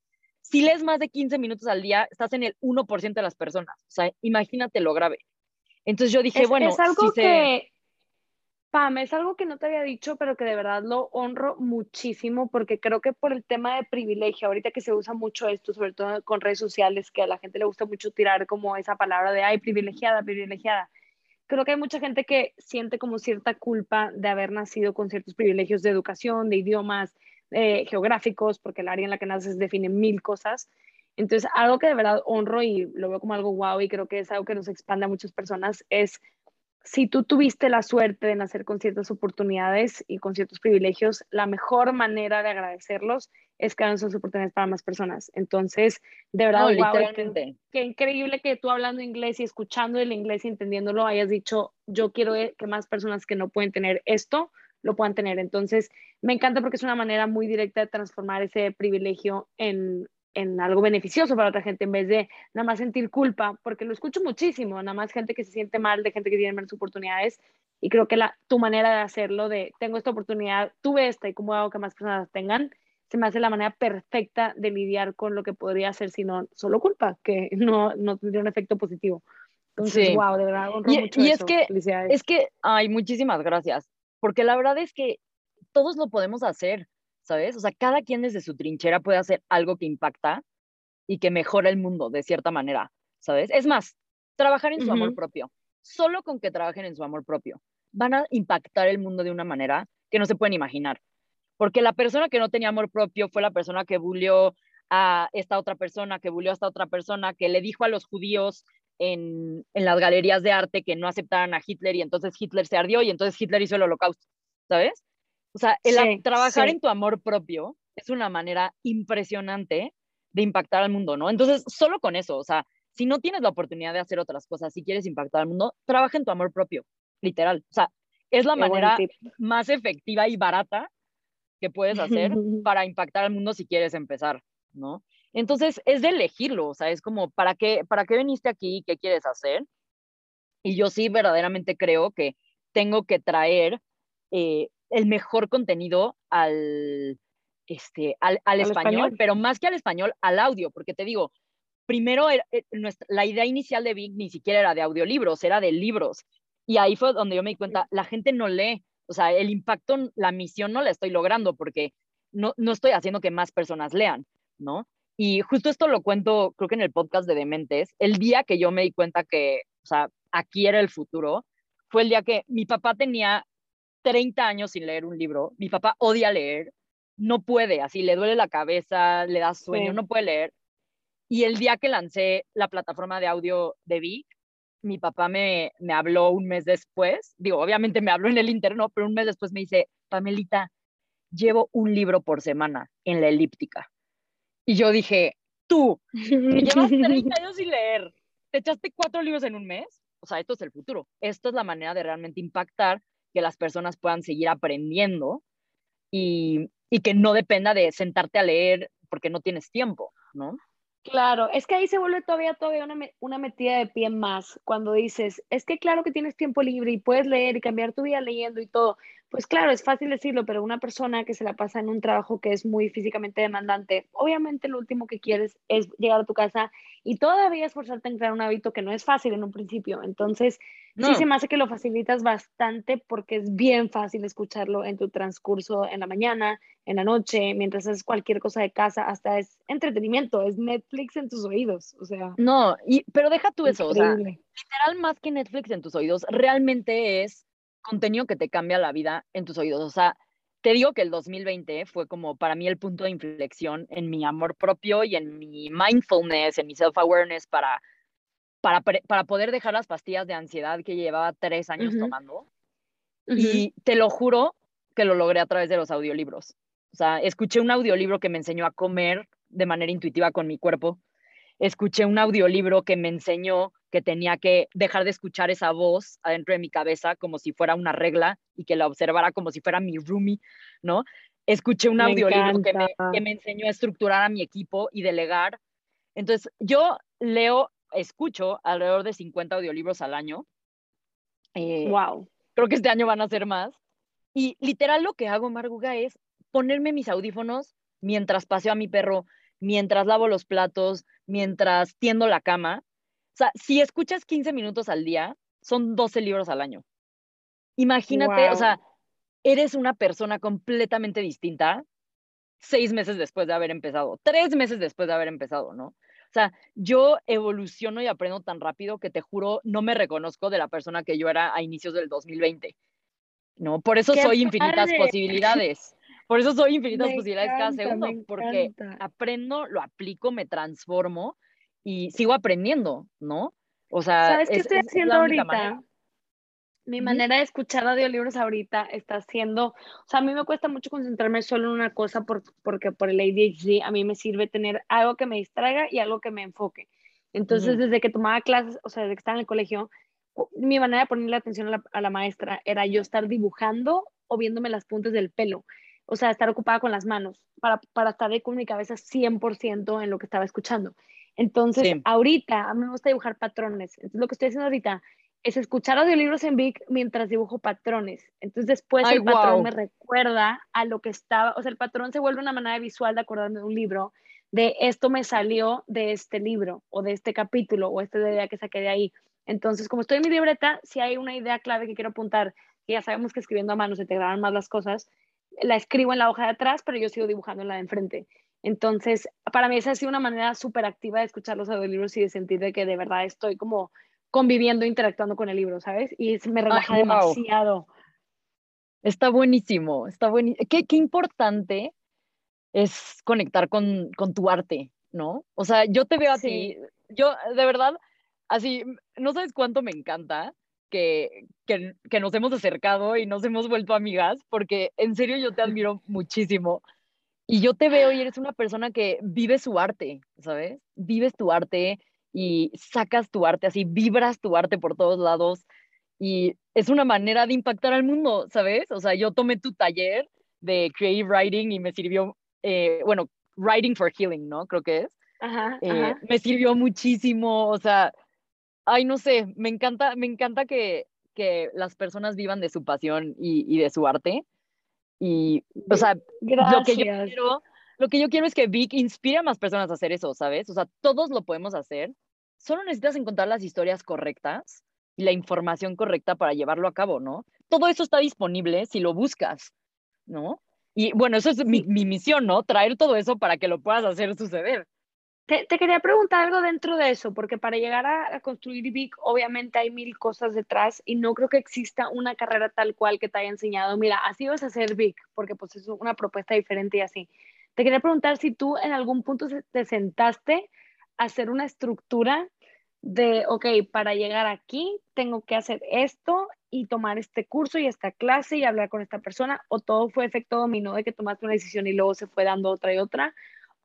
Si lees más de 15 minutos al día, estás en el 1% de las personas. O sea, imagínate lo grave. Entonces yo dije, bueno,
es algo que, Pam, es algo que no te había dicho, pero que de verdad lo honro muchísimo porque creo que por el tema de privilegio, ahorita que se usa mucho esto, sobre todo con redes sociales, que a la gente le gusta mucho tirar como esa palabra de, ay, privilegiada, privilegiada creo que hay mucha gente que siente como cierta culpa de haber nacido con ciertos privilegios de educación, de idiomas, eh, geográficos, porque el área en la que naces define mil cosas. Entonces, algo que de verdad honro y lo veo como algo guau y creo que es algo que nos expande a muchas personas es si tú tuviste la suerte de nacer con ciertas oportunidades y con ciertos privilegios, la mejor manera de agradecerlos es que hagan esas oportunidades para más personas. Entonces, de verdad, qué, increíble que tú hablando inglés y escuchando el inglés y entendiéndolo hayas dicho, yo quiero que más personas que no pueden tener esto lo puedan tener. Entonces, me encanta porque es una manera muy directa de transformar ese privilegio en, en algo beneficioso para otra gente en vez de nada más sentir culpa, porque lo escucho muchísimo, nada más gente que se siente mal, de gente que tiene menos oportunidades y creo que la, tu manera de hacerlo, de tengo esta oportunidad, tuve esta y cómo hago que más personas tengan, se me hace la manera perfecta de lidiar con lo que podría ser si no solo culpa, que <laughs> no, no tendría un efecto positivo. Entonces, wow, de verdad, honro
y,
mucho
y es que, es que, ay, muchísimas gracias, porque la verdad es que todos lo podemos hacer. ¿sabes? O sea, cada quien desde su trinchera puede hacer algo que impacta y que mejora el mundo de cierta manera, ¿sabes? Es más, trabajar en su amor propio. Solo con que trabajen en su amor propio, van a impactar el mundo de una manera que no se pueden imaginar. Porque la persona que no tenía amor propio fue la persona que bulió a esta otra persona, que bulió a esta otra persona, que le dijo a los judíos en, en las galerías de arte que no aceptaran a Hitler y entonces Hitler se ardió y entonces Hitler hizo el holocausto, ¿sabes? O sea, el trabajar en tu amor propio es una manera impresionante de impactar al mundo, ¿no? Entonces, solo con eso, o sea, si no tienes la oportunidad de hacer otras cosas, si quieres impactar al mundo, trabaja en tu amor propio, literal. O sea, es la manera más efectiva y barata que puedes hacer <laughs> para impactar al mundo si quieres empezar, ¿no? Entonces, es de elegirlo, o sea, es como, ¿para qué, para qué viniste aquí? ¿Qué quieres hacer? Y yo sí verdaderamente creo que tengo que traer eh, el mejor contenido al, este, al, español, pero más que al español, al audio, porque te digo, primero eh, la idea inicial de Big ni siquiera era de audiolibros, era de libros. Y ahí fue donde yo me di cuenta, la gente no lee, o sea, el impacto, la misión no la estoy logrando porque no, no estoy haciendo que más personas lean, ¿no? Y justo esto lo cuento, creo que en el podcast de Dementes, el día que yo me di cuenta que, o sea, aquí era el futuro, fue el día que mi papá tenía 30 años sin leer un libro. Mi papá odia leer, no puede, así le duele la cabeza, le da sueño, no puede leer. Y el día que lancé la plataforma de audio de Vic, mi papá me, me habló un mes después, digo, obviamente me habló en el interno, pero un mes después me dice, Pamelita, llevo un libro por semana en la elíptica. Y yo dije, tú, <laughs> que llevas <laughs> 30 años sin leer, te echaste cuatro libros en un mes. O sea, esto es el futuro. Esto es la manera de realmente impactar que las personas puedan seguir aprendiendo y, y que no dependa de sentarte a leer porque no tienes tiempo, ¿no?
Claro, es que ahí se vuelve todavía, todavía una, una, metida de pie más cuando dices, es que claro que tienes tiempo libre y puedes leer y cambiar tu vida leyendo y todo. Pues claro, es fácil decirlo, pero una persona que se la pasa en un trabajo que es muy físicamente demandante, obviamente lo último que quieres es llegar a tu casa y todavía esforzarte en crear un hábito que no es fácil en un principio. Entonces, sí se me hace que lo facilitas bastante porque es bien fácil escucharlo en tu transcurso en la mañana, en la noche, mientras haces cualquier cosa de casa, hasta es entretenimiento, es Netflix en tus oídos, o sea.
No, y, pero deja tú eso, o sea, literal más que Netflix en tus oídos, realmente es contenido que te cambia la vida en tus oídos, o sea, te digo que el 2020 fue como para mí el punto de inflexión en mi amor propio y en mi mindfulness, en mi self-awareness para, para, para poder dejar las pastillas de ansiedad que llevaba tres años tomando. Y te lo juro que lo logré a través de los audiolibros. O sea, escuché un audiolibro que me enseñó a comer de manera intuitiva con mi cuerpo. Escuché un audiolibro que me enseñó que tenía que dejar de escuchar esa voz adentro de mi cabeza como si fuera una regla y que la observara como si fuera mi roomie, ¿no? Escuché un audiolibro que me, que me enseñó a estructurar a mi equipo y delegar. Entonces, yo leo, escucho alrededor de 50 audiolibros al año.
wow.
Eh, creo que este año van a ser más. Y literal lo que hago, Marguga, es ponerme mis audífonos mientras paseo a mi perro, mientras lavo los platos, mientras tiendo la cama. O sea, si escuchas 15 minutos al día, son 12 libros al año. Imagínate, o sea, eres una persona completamente distinta seis meses después de haber empezado, tres meses después de haber empezado, ¿no? O sea, yo evoluciono y aprendo tan rápido que te juro, no me reconozco de la persona que yo era a inicios del 2020. ¿no? Por eso soy infinitas posibilidades. Por eso soy infinitas posibilidades cada segundo, porque aprendo, lo aplico, me transformo y sigo aprendiendo, ¿no? O sea,
¿sabes qué estoy haciendo ahorita? Mi manera de escuchar audiolibros ahorita está haciendo, o sea, a mí me cuesta mucho concentrarme solo en una cosa porque por el ADHD a mí me sirve tener algo que me distraiga y algo que me enfoque. Entonces, desde que tomaba clases, o sea, desde que estaba en el colegio, mi manera de ponerle atención a la, maestra era yo estar dibujando o viéndome las puntas del pelo. O sea, estar ocupada con las manos para, para estar con mi cabeza 100% en lo que estaba escuchando. Entonces, ahorita a mí me gusta dibujar patrones. Entonces, lo que estoy haciendo ahorita es escuchar audiolibros en Vic mientras dibujo patrones. Entonces, después el patrón me recuerda a lo que estaba. O sea, el patrón se vuelve una manera visual de acordarme de un libro, de esto me salió de este libro o de este capítulo o esta idea que saqué de ahí. Entonces, como estoy en mi libreta, si hay una idea clave que quiero apuntar, que ya sabemos que escribiendo a mano se te graban más las cosas, la escribo en la hoja de atrás, pero yo sigo dibujando en la de enfrente. Entonces, para mí esa ha sido una manera súper activa de escuchar los audiolibros y de sentir de que de verdad estoy como conviviendo, interactuando con el libro, ¿sabes? Y me relaja demasiado.
Está buenísimo, está buenísimo. Qué, qué importante es conectar con, con, tu arte, ¿no? O sea, yo te veo así, yo de verdad así, no sabes cuánto me encanta que, que, que, nos hemos acercado y nos hemos vuelto amigas, porque en serio yo te admiro muchísimo. Y yo te veo y eres una persona que vive su arte, ¿sabes? Vives tu arte y sacas tu arte así, vibras tu arte por todos lados y es una manera de impactar al mundo, ¿sabes? O sea, yo tomé tu taller de Creative Writing y me sirvió, eh, bueno, Writing for Healing, ¿no? Creo que es.
Ajá,
eh,
ajá.
Me sirvió muchísimo, o sea, ay, no sé, me encanta, me encanta que, que las personas vivan de su pasión y, y de su arte. Y, o sea, lo que, yo quiero, lo que yo quiero es que Vic inspire a más personas a hacer eso, ¿sabes? O sea, todos lo podemos hacer. Solo necesitas encontrar las historias correctas y la información correcta para llevarlo a cabo, ¿no? Todo eso está disponible si lo buscas, ¿no? Y bueno, eso es mi, mi misión, ¿no? Traer todo eso para que lo puedas hacer suceder.
Te, quería preguntar algo dentro de eso, porque para llegar a, a, construir Vic, obviamente hay mil cosas detrás y no creo que exista una carrera tal cual que te haya enseñado, mira, así vas a hacer Vic, porque pues es una propuesta diferente y así. Te quería preguntar si tú en algún punto te sentaste a hacer una estructura de, ok, para llegar aquí tengo que hacer esto y tomar este curso y esta clase y hablar con esta persona, o todo fue efecto dominó de que tomaste una decisión y luego se fue dando otra y otra,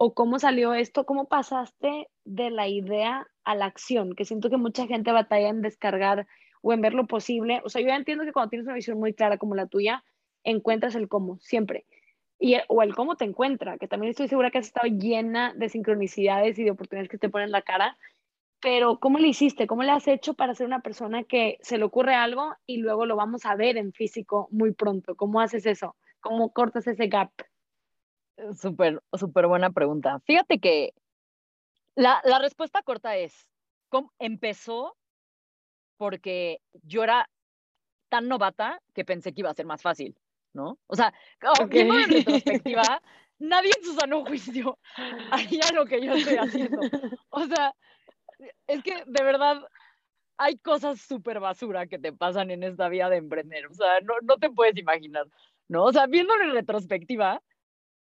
o cómo salió esto, cómo pasaste de la idea a la acción, que siento que mucha gente batalla en descargar o en ver lo posible. O sea, yo entiendo que cuando tienes una visión muy clara como la tuya, encuentras el cómo, siempre. Y, o el cómo te encuentra, que también estoy segura que has estado llena de sincronicidades y de oportunidades que te ponen la cara. Pero, ¿cómo le hiciste? ¿Cómo le has hecho para ser una persona que se le ocurre algo y luego lo vamos a ver en físico muy pronto? ¿Cómo haces eso? ¿Cómo cortas ese gap?
Súper, súper buena pregunta. Fíjate que la, la respuesta corta es, ¿cómo empezó? Porque yo era tan novata que pensé que iba a ser más fácil, ¿no? O sea, okay. viendo en retrospectiva, <laughs> nadie en su sano juicio haría lo que yo estoy haciendo. O sea, es que de verdad hay cosas súper basura que te pasan en esta vida de emprender. O sea, no, no te puedes imaginar, ¿no? O sea, viéndolo en retrospectiva,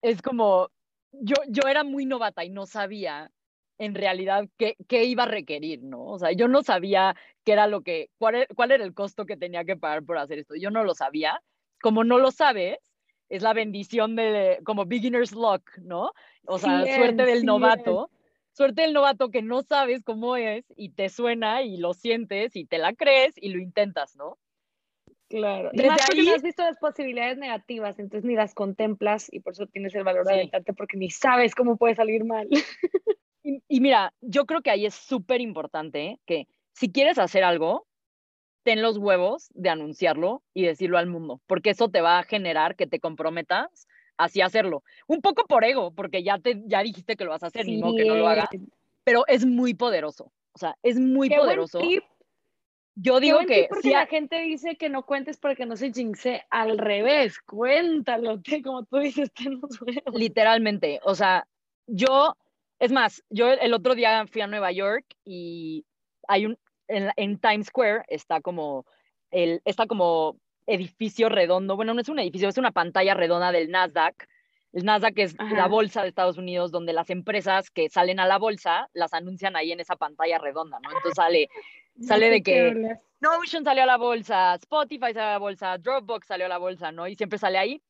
es como, yo, yo era muy novata y no sabía en realidad qué, qué, iba a requerir, ¿no? O sea, yo no sabía qué era lo que, cuál, e, cuál era el costo que tenía que pagar por hacer esto. Yo no lo sabía. Como no lo sabes, es la bendición de, como beginner's luck, ¿no? O sea, suerte del novato. Suerte del novato que no sabes cómo es y te suena y lo sientes y te la crees y lo intentas, ¿no?
Claro. Desde Además, ahí... no has visto las posibilidades negativas, entonces ni las contemplas y por eso tienes el valor de aventarte porque ni sabes cómo puede salir mal. <laughs>
Y, mira, yo creo que ahí es súper importante que si quieres hacer algo, ten los huevos de anunciarlo y decirlo al mundo, porque eso te va a generar que te comprometas así hacerlo. Un poco por ego, porque ya, te, ya dijiste que lo vas a hacer, ni modo que no lo hagas, pero es muy poderoso. O sea, es muy poderoso. Yo digo que
porque la gente dice que no cuentes porque no se jinxe al revés, cuéntalo, como tú dices, los <laughs> huevos.
Literalmente, o sea, yo es más, yo el otro día fui a Nueva York y hay un, en, Times Square está como, el, está como edificio redondo, bueno, no es un edificio, es una pantalla redonda del Nasdaq. El Nasdaq es la bolsa de Estados Unidos donde las empresas que salen a la bolsa las anuncian ahí en esa pantalla redonda, ¿no? Entonces sale, sale de que Notion salió a la bolsa, Spotify salió a la bolsa, Dropbox salió a la bolsa, ¿no? Y siempre sale ahí.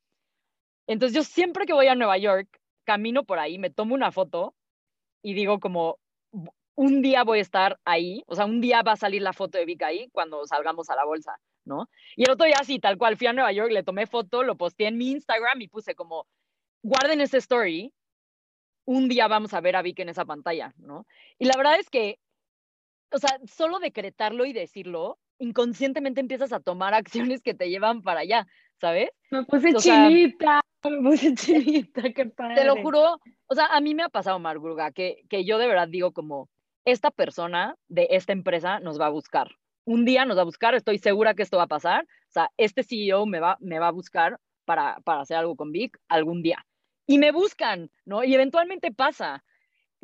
Entonces yo siempre que voy a Nueva York, camino por ahí, me tomo una foto y digo como, un día voy a estar ahí, o sea, un día va a salir la foto de Vic ahí cuando salgamos a la bolsa, ¿no? Y el otro día sí, tal cual, fui a Nueva York, le tomé foto, lo posté en mi Instagram y puse como, guarden ese story, un día vamos a ver a Vic en esa pantalla, ¿no? Y la verdad es que, o sea, solo decretarlo y decirlo, inconscientemente empiezas a tomar <laughs> acciones que te llevan para allá, ¿sabes?
Me puse chinita, me puse <laughs> chinita, qué padre.
Te lo juro, o sea, a mí me ha pasado, Margurga, que, que yo de verdad digo como, esta persona de esta empresa nos va a buscar. Un día nos va a buscar, estoy segura que esto va a pasar. O sea, este CEO me va, me va a buscar para, para hacer algo con Vic algún día. Y me buscan, ¿no? Y eventualmente pasa.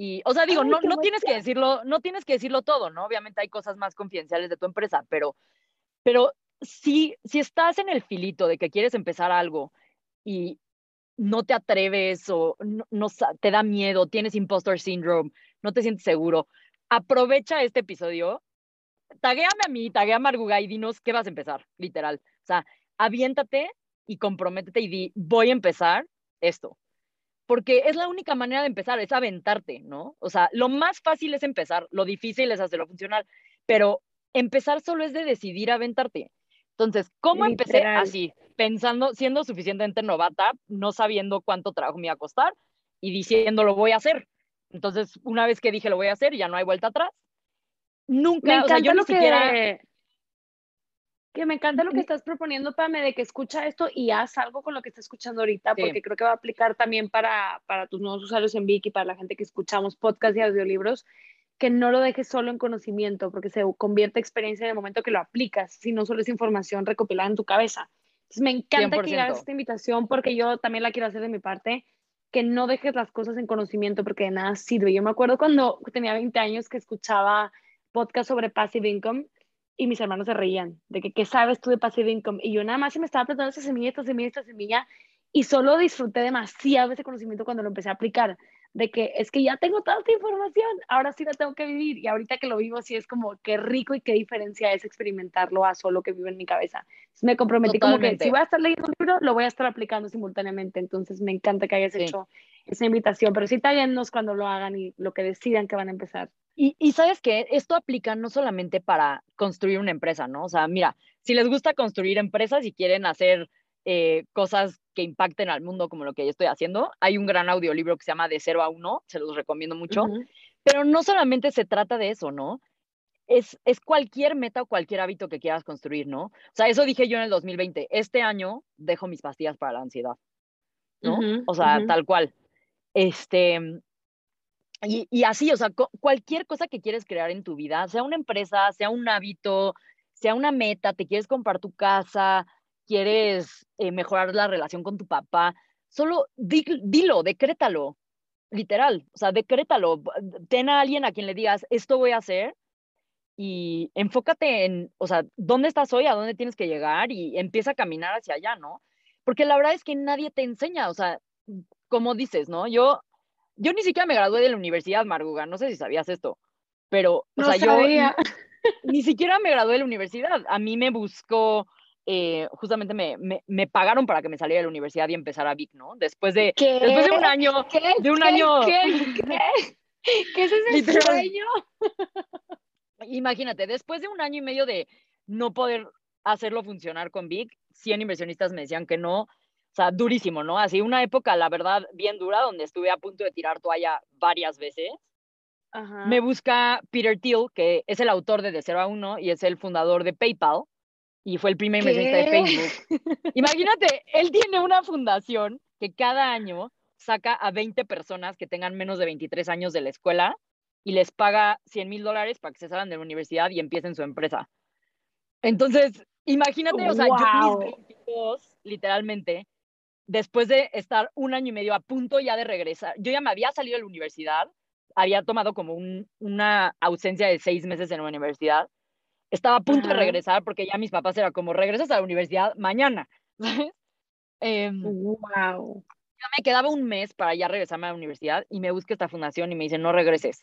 Y, o sea, digo, no, no tienes que decirlo, no tienes que decirlo todo, ¿no? Obviamente hay cosas más confidenciales de tu empresa, pero, pero si, si estás en el filito de que quieres empezar algo y, no te atreves o no, te da miedo, tienes impostor syndrome, no te sientes seguro, aprovecha este episodio, taguéame a mí, taguea a Marguga y dinos qué vas a empezar, literal. O sea, aviéntate y comprométete y di, voy a empezar esto. Porque es la única manera de empezar, es aventarte, ¿no? O sea, lo más fácil es empezar, lo difícil es hacerlo funcionar, pero empezar solo es de decidir aventarte. Entonces, ¿cómo empecé así? Pensando, siendo suficientemente novata, no sabiendo cuánto trabajo me iba a costar y diciendo lo voy a hacer. Entonces, una vez que dije lo voy a hacer, ya no hay vuelta atrás. Nunca, o sea, yo ni siquiera...
Que me encanta lo que estás proponiendo, Pame, de que escucha esto y haz algo con lo que estás escuchando ahorita, porque creo que va a aplicar también para, para tus nuevos usuarios en Viki, para la gente que escuchamos podcast y audiolibros que no lo dejes solo en conocimiento, porque se convierte en experiencia en el momento que lo aplicas, si no solo es información recopilada en tu cabeza. Entonces, me encanta que hagas esta invitación porque yo también la quiero hacer de mi parte, que no dejes las cosas en conocimiento porque de nada sirve. Yo me acuerdo cuando tenía 20 años que escuchaba podcast sobre passive income y mis hermanos se reían de que, ¿qué sabes tú de passive income? Y yo nada más se me estaba plantando esa semilla, esta semilla, esta semilla, y solo disfruté demasiado ese conocimiento cuando lo empecé a aplicar de que es que ya tengo tanta información, ahora sí la tengo que vivir y ahorita que lo vivo sí es como qué rico y qué diferencia es experimentarlo a solo que vive en mi cabeza. me comprometí como que si voy a estar leyendo un libro, lo voy a estar aplicando simultáneamente, entonces me encanta que hayas hecho esa invitación, pero sí nos cuando lo hagan y lo que decidan que van a empezar.
Y, y sabes que esto aplica no solamente para construir una empresa, ¿no? O sea, mira, si les gusta construir empresas y quieren hacer eh, cosas que impacten al mundo como lo que yo estoy haciendo. Hay un gran audiolibro que se llama De cero a uno, se los recomiendo mucho, pero no solamente se trata de eso, ¿no? Es, es cualquier meta o cualquier hábito que quieras construir, ¿no? O sea, eso dije yo en el 2020. Este año dejo mis pastillas para la ansiedad, ¿no? o sea, tal cual. Este, y, así, o sea, cualquier cosa que quieres crear en tu vida, sea una empresa, sea un hábito, sea una meta, te quieres comprar tu casa, quieres eh, mejorar la relación con tu papá, solo dilo, decrétalo, literal, o sea, decrétalo, ten a alguien a quien le digas, esto voy a hacer y enfócate en, o sea, dónde estás hoy, a dónde tienes que llegar y empieza a caminar hacia allá, ¿no? Porque la verdad es que nadie te enseña, o sea, como dices, ¿no? Yo yo ni siquiera me gradué de la universidad, Marguga, no sé si sabías esto, pero, o sea,
yo
ni, siquiera me gradué de la universidad. A mí me buscó, eh, justamente me, me, pagaron para que me saliera de la universidad y empezara Vic, ¿no? Después de, después de un año,
¿Qué?
de un año.
¿Qué? ¿Qué? <laughs> es ese sueño? <laughs>
Imagínate, después de un año y medio de no poder hacerlo funcionar con Vic, 100 inversionistas me decían que no, o sea, durísimo, ¿no? Así una época, la verdad, bien dura, donde estuve a punto de tirar toalla varias veces. Me busca Peter Thiel, que es el autor de De 0 a 1 y es el fundador de PayPal y fue el primer inversionista de Facebook. <laughs> Imagínate, él tiene una fundación que cada año saca a 20 personas que tengan menos de 23 años de la escuela y les paga 100 mil dólares para que se salgan de la universidad y empiecen su empresa. Entonces, imagínate, o sea, yo mis 22, literalmente, después de estar un año y medio a punto ya de regresar, yo ya me había salido de la universidad, había tomado como una ausencia de seis meses en la universidad, estaba a punto de regresar porque ya mis papás eran como, regresas a la universidad mañana, <laughs> ¿sabes?
wow. Em,
ya me quedaba un mes para ya regresarme a la universidad y me busca esta fundación y me dice, no regreses,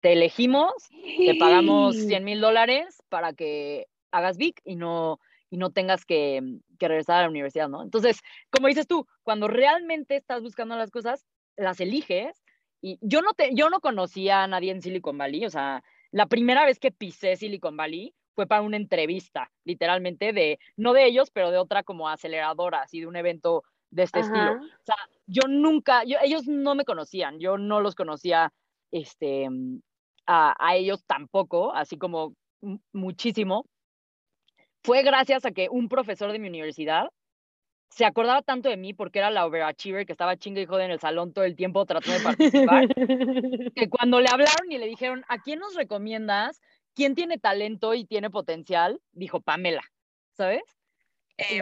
te elegimos, te pagamos <gasps> 100 mil dólares para que hagas VIC y no, y no tengas que, que, regresar a la universidad, ¿no? Entonces, como dices tú, cuando realmente estás buscando las cosas, las eliges. Y yo no, te, yo no conocía a nadie en Silicon Valley, o sea, la primera vez que pisé Silicon Valley fue para una entrevista, literalmente, de, no de ellos, pero de otra como aceleradora, así de un evento de este estilo. O sea, yo nunca, yo, ellos no me conocían, yo no los conocía este, a, a ellos tampoco, así como muchísimo fue gracias a que un profesor de mi universidad se acordaba tanto de mí porque era la overachiever que estaba chinga y jode en el salón todo el tiempo tratando de participar, <laughs> que cuando le hablaron y le dijeron, ¿a quién nos recomiendas? ¿Quién tiene talento y tiene potencial? Dijo Pamela, ¿sabes?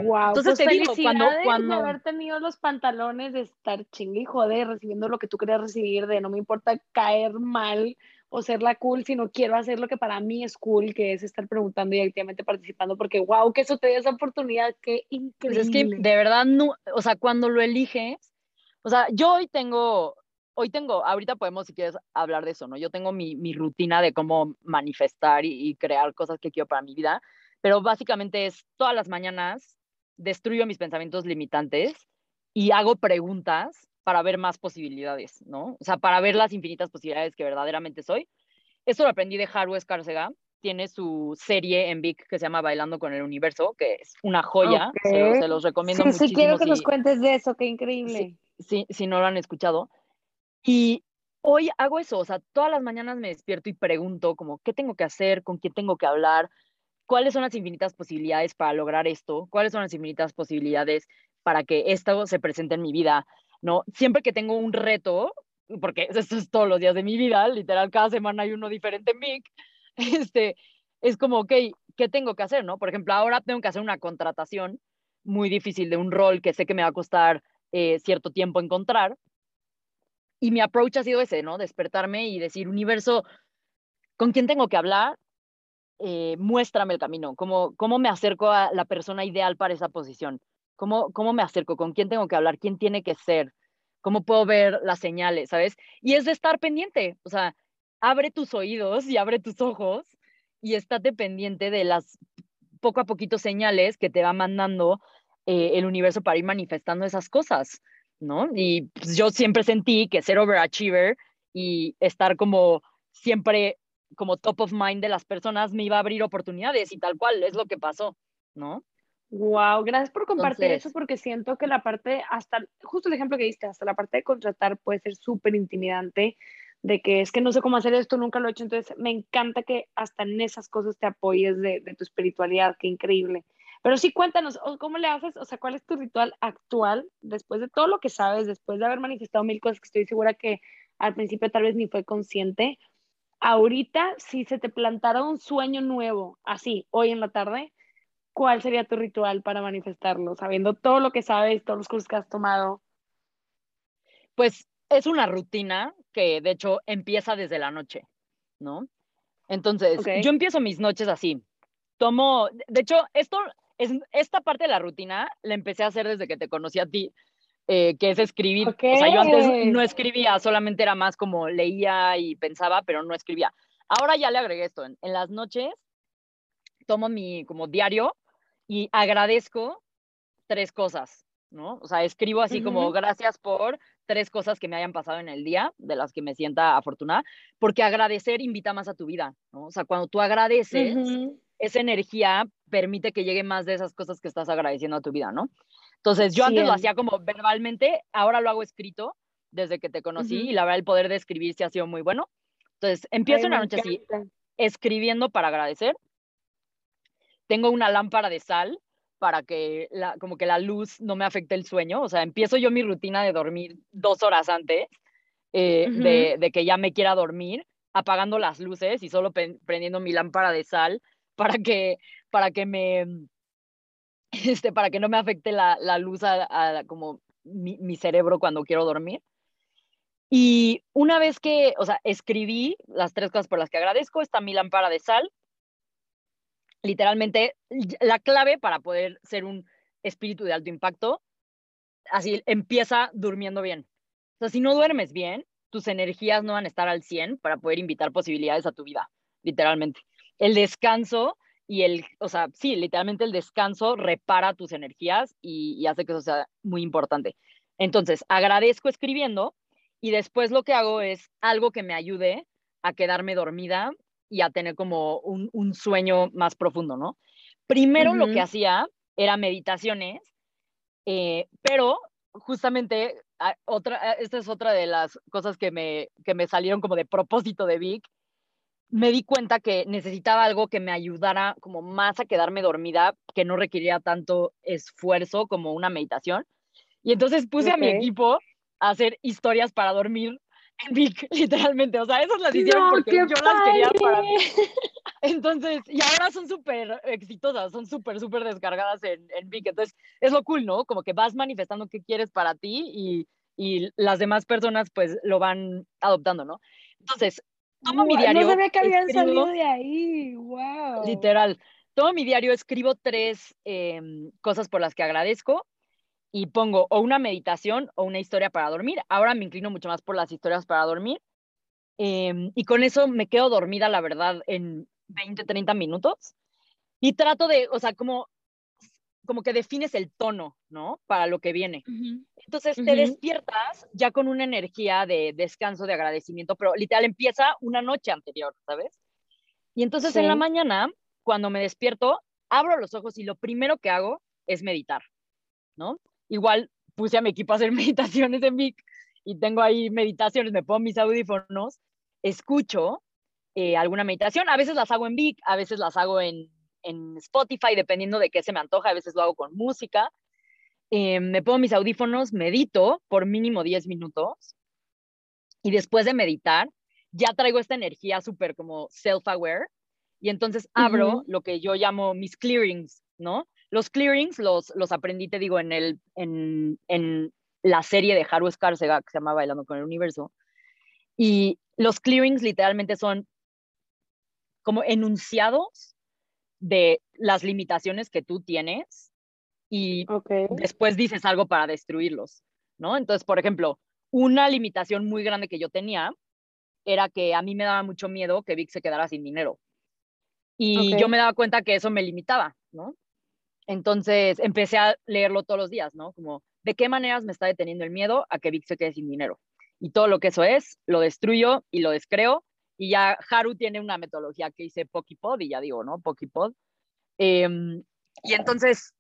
wow, eh, entonces pues te digo, cuando, cuando... de haber tenido los pantalones de estar chinga y jode recibiendo lo que tú querías recibir, de no me importa caer mal o ser la cool, sino quiero hacer lo que para mí es cool, que es estar preguntando y activamente participando, porque wow, que eso te dio esa oportunidad, qué increíble. Pues
es que de verdad, no, o sea, cuando lo eliges, o sea, yo hoy tengo, hoy tengo, ahorita podemos si quieres hablar de eso, ¿no? Yo tengo mi, mi rutina de cómo manifestar y, y crear cosas que quiero para mi vida, pero básicamente es todas las mañanas destruyo mis pensamientos limitantes y hago preguntas para ver más posibilidades, ¿no? O sea, para ver las infinitas posibilidades que verdaderamente soy. Esto lo aprendí de Haru Escárcega. Tiene su serie en Vic que se llama Bailando con el Universo, que es una joya. Se, los recomiendo sí, muchísimo.
Sí, quiero que nos cuentes de eso, qué increíble.
Sí, si no lo han escuchado. Y hoy hago eso, o sea, todas las mañanas me despierto y pregunto como, ¿qué tengo que hacer? ¿Con quién tengo que hablar? ¿Cuáles son las infinitas posibilidades para lograr esto? ¿Cuáles son las infinitas posibilidades para que esto se presente en mi vida? ¿No? Siempre que tengo un reto, porque <laughs> esto es todos los días de mi vida, literal, cada semana hay uno diferente en MIC, <laughs> este, es como, ok, ¿qué tengo que hacer, no? Por ejemplo, ahora tengo que hacer una contratación muy difícil de un rol que sé que me va a costar eh, cierto tiempo encontrar. Y mi approach ha sido ese, ¿no? Despertarme y decir, universo, ¿con quién tengo que hablar? Eh, muéstrame el camino, ¿Cómo, cómo me acerco a la persona ideal para esa posición. ¿Cómo, ¿Cómo me acerco? ¿Con quién tengo que hablar? ¿Quién tiene que ser? ¿Cómo puedo ver las señales? ¿Sabes? Y es de estar pendiente. O sea, abre tus oídos y abre tus ojos y estate pendiente de las poco a poquito señales que te va mandando eh, el universo para ir manifestando esas cosas, ¿no? Y pues, yo siempre sentí que ser overachiever y estar como siempre como top of mind de las personas me iba a abrir oportunidades y tal cual es lo que pasó, ¿no?
Wow, gracias por compartir eso porque siento que la parte, hasta, justo el ejemplo que diste, hasta la parte de contratar puede ser súper intimidante, de que es que no sé cómo hacer esto, nunca lo he hecho, entonces me encanta que hasta en esas cosas te apoyes de, de tu espiritualidad, qué increíble. Pero sí, cuéntanos, ¿cómo le haces? O sea, ¿cuál es tu ritual actual después de todo lo que sabes, después de haber manifestado mil cosas que estoy segura que al principio tal vez ni fue consciente? Ahorita, si se te plantara un sueño nuevo, así, hoy en la tarde, ¿cuál sería tu ritual para manifestarlo? Sabiendo todo lo que sabes, todos los cursos que has tomado.
Pues es una rutina que de hecho empieza desde la noche, ¿no? Entonces, yo empiezo mis noches así. Tomo, de hecho, esto es esta parte de la rutina la empecé a hacer desde que te conocí a ti, eh, que es escribir. O sea, yo antes no escribía, solamente era más como leía y pensaba, pero no escribía. Ahora ya le agregué esto. En, las noches tomo mi como diario y agradezco tres cosas, ¿no? O sea, escribo así como gracias por tres cosas que me hayan pasado en el día, de las que me sienta afortunada, porque agradecer invita más a tu vida, ¿no? O sea, cuando tú agradeces, esa energía permite que llegue más de esas cosas que estás agradeciendo a tu vida, ¿no? Entonces, yo antes lo hacía como verbalmente, ahora lo hago escrito desde que te conocí y la verdad el poder de escribir sí ha sido muy bueno. Entonces, empiezo una noche así, escribiendo para agradecer. Tengo una lámpara de sal para que la, como que la luz no me afecte el sueño. O sea, empiezo yo mi rutina de dormir dos horas antes eh, de, de, que ya me quiera dormir, apagando las luces y solo prendiendo mi lámpara de sal para que, para que me, este, para que no me afecte la, la luz a, como mi, mi, cerebro cuando quiero dormir. Y una vez que, o sea, escribí las tres cosas por las que agradezco, está mi lámpara de sal. Literalmente, la clave para poder ser un espíritu de alto impacto, así empieza durmiendo bien. O sea, si no duermes bien, tus energías no van a estar al 100 para poder invitar posibilidades a tu vida, literalmente. El descanso y el, o sea, sí, literalmente el descanso repara tus energías y, hace que eso sea muy importante. Entonces, agradezco escribiendo y después lo que hago es algo que me ayude a quedarme dormida y a tener como un, sueño más profundo, ¿no? Primero lo que hacía era meditaciones, eh, pero justamente ah, otra, ah, esta es otra de las cosas que me, que me salieron como de propósito de Vic, me di cuenta que necesitaba algo que me ayudara como más a quedarme dormida, que no requería tanto esfuerzo como una meditación. Y entonces puse a mi equipo a hacer historias para dormir en Vic, literalmente. O sea, esas las hicieron porque yo las quería para mí. <laughs> Entonces, y ahora son súper exitosas, son súper, súper descargadas en, en Vic. Entonces, es lo cool, ¿no? Como que vas manifestando qué quieres para ti y, y las demás personas pues lo van adoptando, ¿no? Entonces, tomo mi diario.
No sabía que habían salido de ahí, wow.
Literal. Tomo mi diario, escribo tres em, cosas por las que agradezco y pongo o una meditación o una historia para dormir. Ahora me inclino mucho más por las historias para dormir. Em, y con eso me quedo dormida, la verdad, en 20, 30 minutos. Y trato de, o sea, como como que defines el tono, ¿no? Para lo que viene. Entonces te despiertas ya con una energía de descanso, de agradecimiento, pero literal empieza una noche anterior, ¿sabes? Y entonces en la mañana, cuando me despierto, abro los ojos y lo primero que hago es meditar, ¿no? Igual puse a mi equipo a hacer <laughs> meditaciones en Vic y tengo ahí meditaciones, me pongo mis audífonos, escucho eh, alguna meditación, a veces las hago en Vic, a veces las hago en en Spotify, dependiendo de qué se me antoja, a veces lo hago con música. Eh, me pongo mis audífonos, medito por mínimo 10 minutos y después de meditar, ya traigo esta energía súper como self-aware y entonces abro lo que yo llamo mis clearings, ¿no? Los clearings los, los aprendí, te digo, en, el, en, en la serie de Haru Escárcega que se llama Bailando con el Universo. Y los clearings literalmente son como enunciados de las limitaciones que tú tienes y después dices algo para destruirlos, ¿no? Entonces, por ejemplo, una limitación muy grande que yo tenía era que a mí me daba mucho miedo que Vic se quedara sin dinero. Y yo me daba cuenta que eso me limitaba, ¿no? Entonces empecé a leerlo todos los días, ¿no? Como, ¿de qué maneras me está deteniendo el miedo a que Vic se quede sin dinero? Y todo lo que eso es, lo destruyo y lo descreo y ya Haru tiene una metodología que dice Pokipod, y ya digo, ¿no? Pokipod. Em, y entonces,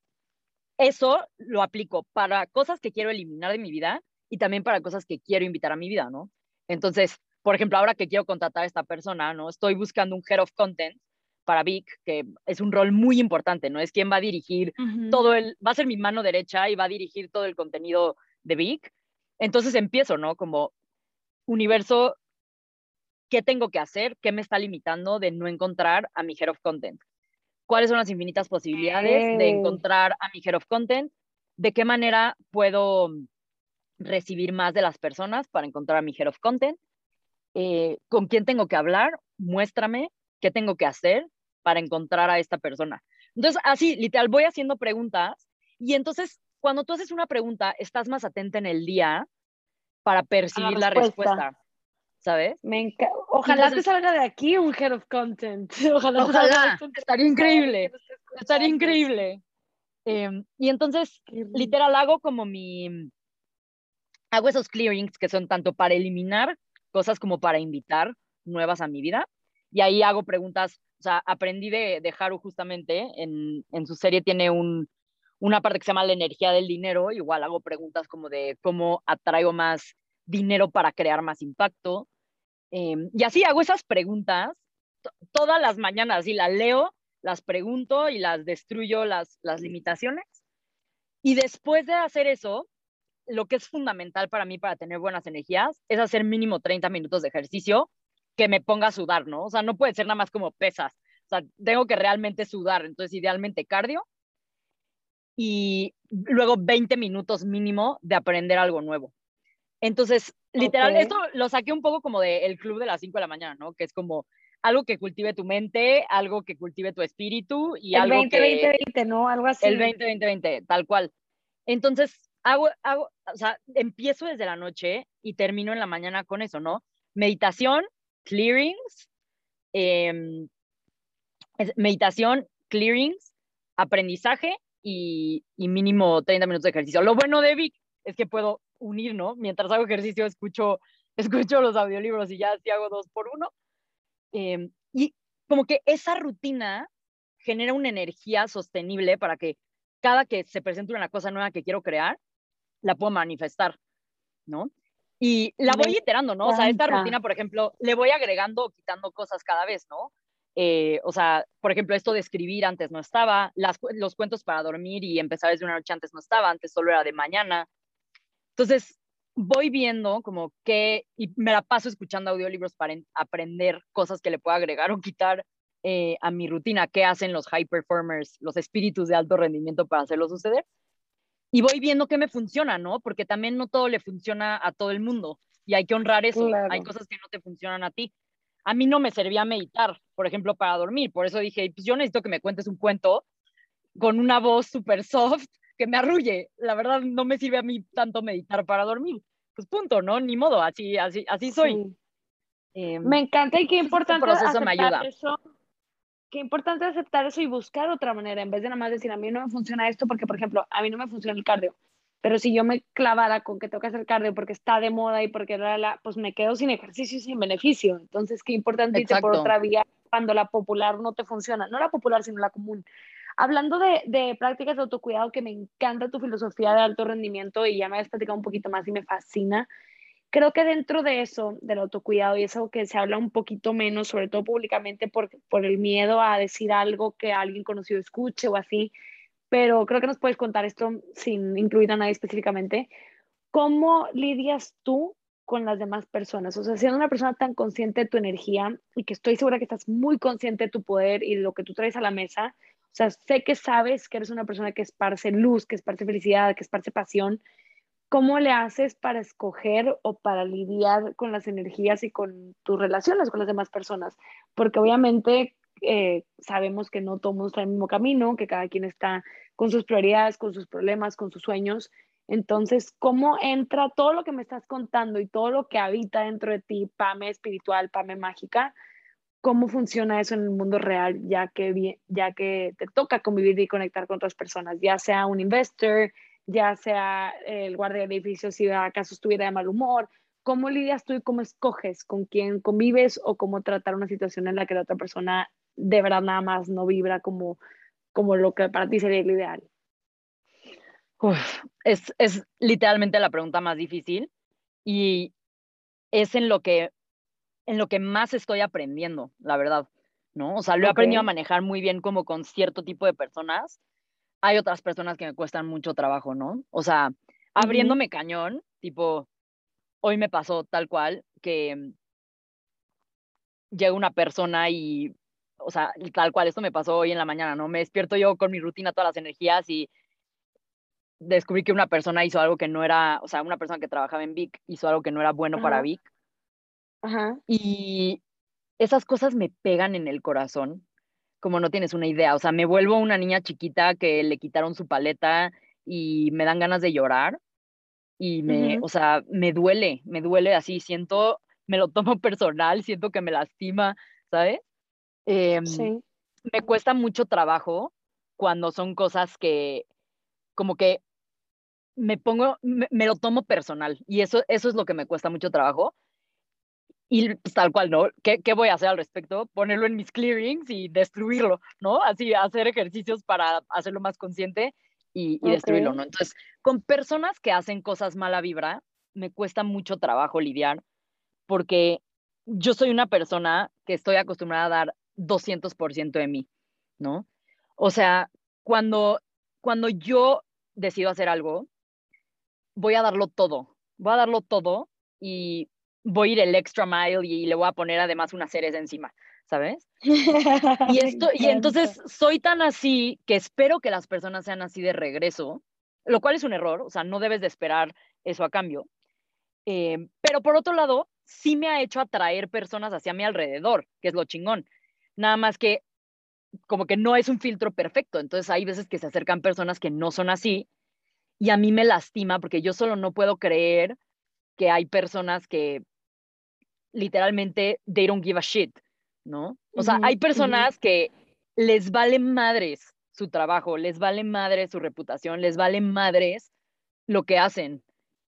eso lo aplico para cosas que quiero eliminar de mi vida y también para cosas que quiero invitar a mi vida, ¿no? Entonces, por ejemplo, ahora que quiero contratar a esta persona, ¿no? Estoy buscando un head of content para Vic, que es un rol muy importante, ¿no? Es quien va a dirigir todo el, va a ser mi mano derecha y va a dirigir todo el contenido de Vic. Entonces empiezo, ¿no? Como universo, qué tengo que hacer, qué me está limitando de no encontrar a mi Head of Content. ¿Cuáles son las infinitas posibilidades de encontrar a mi Head of Content? ¿De qué manera puedo recibir más de las personas para encontrar a mi Head of Content? Eh, ¿Con quién tengo que hablar? Muéstrame qué tengo que hacer para encontrar a esta persona. Entonces, así, literal, voy haciendo preguntas y entonces cuando tú haces una pregunta, estás más atenta en el día para percibir la respuesta. ¿Sabes?
Me Ojalá te salga de aquí un head of content. <laughs>
Ojalá. Ojalá. Estaría increíble. Estaría increíble. Em, y entonces, literal, hago como mi. Hago esos clearings que son tanto para eliminar cosas como para invitar nuevas a mi vida. Y ahí hago preguntas. O sea, aprendí de, de Haru justamente. En, en su serie tiene un, una parte que se llama la energía del dinero. Igual hago preguntas como de cómo atraigo más dinero para crear más impacto. Em, y así hago esas preguntas todas las mañanas y las leo, las pregunto y las destruyo las, las limitaciones. Y después de hacer eso, lo que es fundamental para mí para tener buenas energías es hacer mínimo 30 minutos de ejercicio que me ponga a sudar, ¿no? O sea, no puede ser nada más como pesas. O sea, tengo que realmente sudar. Entonces, idealmente cardio. Y luego 20 minutos mínimo de aprender algo nuevo. Entonces, literal, esto lo saqué un poco como del club de las 5 de la mañana, ¿no? Que es como algo que cultive tu mente, algo que cultive tu espíritu y
el
algo
20,
que...
20, 20, ¿no? Algo así.
El 20, 20, 20, tal cual. Entonces, hago, hago, o sea, empiezo desde la noche y termino en la mañana con eso, ¿no? Meditación, clearings, eh, meditación, clearings, aprendizaje y, mínimo 30 minutos de ejercicio. Lo bueno de Vic es que puedo unir, ¿no? Mientras hago ejercicio escucho, <laughs> escucho los audiolibros y ya así hago dos por uno. Em, y como que esa rutina genera una energía sostenible para que cada que se presente una cosa nueva que quiero crear, la puedo manifestar, ¿no? Y la voy iterando, ¿no? O sea, esta rutina, por ejemplo, le voy agregando o quitando cosas cada vez, ¿no? Eh, o sea, por ejemplo, esto de escribir antes no estaba, las, los cuentos para dormir y empezar desde una noche antes no estaba, antes solo era de mañana. Entonces, voy viendo como que, y me la paso escuchando audiolibros para aprender cosas que le puedo agregar o quitar eh, a mi rutina, qué hacen los high performers, los espíritus de alto rendimiento para hacerlo suceder. Y voy viendo qué me funciona, ¿no? Porque también no todo le funciona a todo el mundo y hay que honrar eso. Hay cosas que no te funcionan a ti. A mí no me servía meditar, por ejemplo, para dormir. Por eso dije, pues yo necesito que me cuentes un cuento con una voz súper soft que me arrulle. La verdad, no me sirve a mí tanto meditar para dormir. Pues punto, ¿no? Ni modo, así, así, así soy.
Em, me encanta y qué importante proceso me ayuda. eso. Qué importante aceptar eso y buscar otra manera, en vez de nada más decir, a mí no me funciona esto, porque, por ejemplo, a mí no me funciona el cardio. Pero si yo me clavara con que tengo que hacer cardio porque está de moda y porque la, la, pues me quedo sin ejercicio y sin beneficio. Entonces, qué importante irte por otra vía cuando la popular no te funciona. No la popular, sino la común. Hablando de, prácticas de autocuidado, que me encanta tu filosofía de alto rendimiento y ya me has platicado un poquito más y me fascina. Creo que dentro de eso, del autocuidado, y es algo que se habla un poquito menos, sobre todo públicamente, por, por el miedo a decir algo que alguien conocido escuche o así, pero creo que nos puedes contar esto sin incluir a nadie específicamente. ¿Cómo lidias tú con las demás personas? O sea, siendo una persona tan consciente de tu energía y que estoy segura que estás muy consciente de tu poder y de lo que tú traes a la mesa, o sea, sé que sabes que eres una persona que esparce luz, que esparce felicidad, que esparce pasión. ¿Cómo le haces para escoger o para lidiar con las energías y con tus relaciones con las demás personas? Porque obviamente eh, sabemos que no todos está en el mismo camino, que cada quien está con sus prioridades, con sus problemas, con sus sueños. Entonces, ¿cómo entra todo lo que me estás contando y todo lo que habita dentro de ti, Pame espiritual, Pame mágica, cómo funciona eso en el mundo real, ya que, ya que te toca convivir y conectar con otras personas, ya sea un investor, ya sea el guardia de edificio si acaso estuviera de mal humor. ¿Cómo lidias tú y cómo escoges con quién convives o cómo tratar una situación en la que la otra persona de verdad nada más no vibra como, como lo que para ti sería el ideal?
es, es literalmente la pregunta más difícil y es en lo que en lo que más estoy aprendiendo, la verdad, ¿no? O sea, lo he aprendido a manejar muy bien como con cierto tipo de personas. Hay otras personas que me cuestan mucho trabajo, ¿no? O sea, abriéndome cañón, tipo, hoy me pasó tal cual que llega una persona y, o sea, tal cual, esto me pasó hoy en la mañana, ¿no? Me despierto yo con mi rutina, todas las energías y descubrí que una persona hizo algo que no era, o sea, una persona que trabajaba en Vic hizo algo que no era bueno para Vic y esas cosas me pegan en el corazón, como no tienes una idea. O sea, me vuelvo una niña chiquita que le quitaron su paleta y me dan ganas de llorar y me, o sea, me duele, me duele así, siento, me lo tomo <laughs> personal, siento que me lastima, ¿sabes? Em, sí. Me cuesta mucho trabajo cuando son cosas que como que me pongo, me, lo tomo personal y eso, eso es lo que me cuesta mucho trabajo. Y pues, tal cual, ¿no? ¿Qué, ¿Qué voy a hacer al respecto? Ponerlo en mis clearings y destruirlo, ¿no? Así, hacer ejercicios para hacerlo más consciente y, destruirlo, ¿no? Entonces, con personas que hacen cosas mala vibra, me cuesta mucho trabajo lidiar porque yo soy una persona que estoy acostumbrada a dar 200% de mí, ¿no? O sea, cuando, cuando yo decido hacer algo, voy a darlo todo, voy a darlo todo y voy a ir el extra mile y, le voy a poner además una cereza encima, ¿sabes? <laughs> Y, esto, y entonces soy tan así que espero que las personas sean así de regreso, lo cual es un error, o sea, no debes de esperar eso a cambio. Eh, pero por otro lado, sí me ha hecho atraer personas hacia mi alrededor, que es lo chingón. Nada más que como que no es un filtro perfecto, entonces hay veces que se acercan personas que no son así y a mí me lastima porque yo solo no puedo creer que hay personas que literalmente they don't give a shit, ¿no? O sea, hay personas que les vale madres su trabajo, les vale madres su reputación, les vale madres lo que hacen.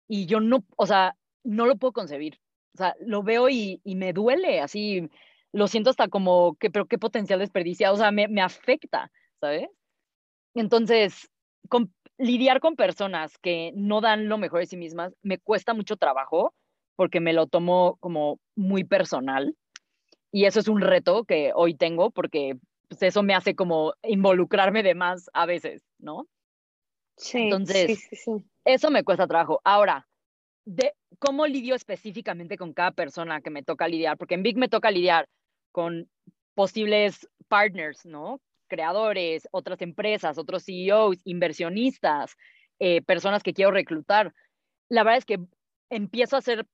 Y yo no, o sea, no lo puedo concebir. O sea, lo veo y, y me duele, así, lo siento hasta como, que, pero qué potencial desperdiciado, o sea, me, me afecta, ¿sabes? Entonces, con, lidiar con personas que no dan lo mejor de sí mismas me cuesta mucho trabajo porque me lo tomo como muy personal. Y eso es un reto que hoy tengo porque pues, eso me hace como involucrarme de más a veces, ¿no?
Sí.
Entonces, eso me cuesta trabajo. Ahora, de cómo lidio específicamente con cada persona que me toca lidiar, porque en Big me toca lidiar con posibles partners, ¿no? Creadores, otras empresas, otros CEOs, inversionistas, eh, personas que quiero reclutar. La verdad es que empiezo a hacer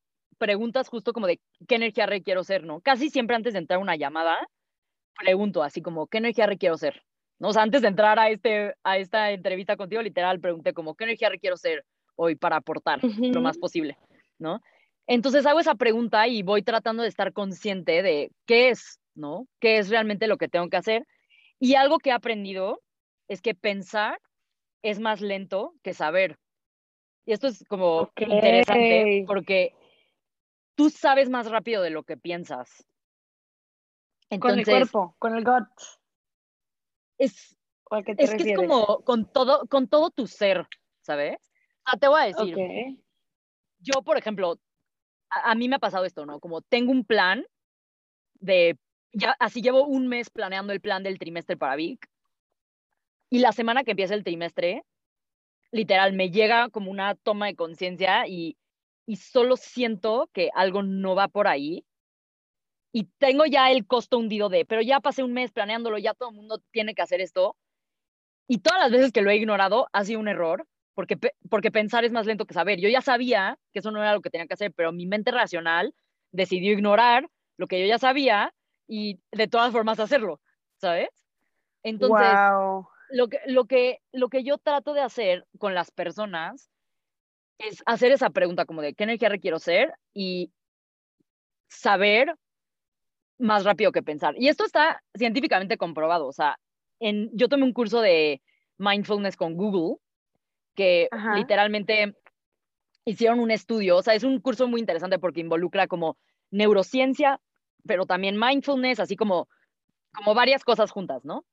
preguntas justo como de qué energía requiero ser, ¿no? Casi siempre antes de entrar a una llamada, pregunto así como, ¿qué energía requiero ser? ¿No? O sea, antes de entrar a, este, a esta entrevista contigo, literal, pregunté como, ¿qué energía requiero ser hoy para aportar lo más posible? ¿No? Entonces hago esa pregunta y voy tratando de estar consciente de qué es, ¿no? ¿Qué es realmente lo que tengo que hacer? Y algo que he aprendido es que pensar es más lento que saber. Y esto es como interesante porque tú sabes más rápido de lo que piensas.
con el cuerpo, con el gut.
Es, es que es como con todo, con todo tu ser, ¿sabes? Ah, te voy a decir. Yo, por ejemplo, a, mí me ha pasado esto, ¿no? Como tengo un plan de, ya, así llevo un mes planeando el plan del trimestre para Vic. Y la semana que empieza el trimestre, literal, me llega como una toma de conciencia y y solo siento que algo no va por ahí y tengo ya el costo hundido de, pero ya pasé un mes planeándolo, ya todo el mundo tiene que hacer esto. Y todas las veces que lo he ignorado ha sido un error, porque, porque pensar es más lento que saber. Yo ya sabía que eso no era lo que tenía que hacer, pero mi mente racional decidió ignorar lo que yo ya sabía y de todas formas hacerlo, ¿sabes? Entonces, lo, que, lo, que, lo que yo trato de hacer con las personas es hacer esa pregunta como de qué energía requiero ser y saber más rápido que pensar. Y esto está científicamente comprobado. O sea, en, yo tomé un curso de mindfulness con Google que literalmente hicieron un estudio. O sea, es un curso muy interesante porque involucra como neurociencia, pero también mindfulness, así como, como varias cosas juntas, ¿no?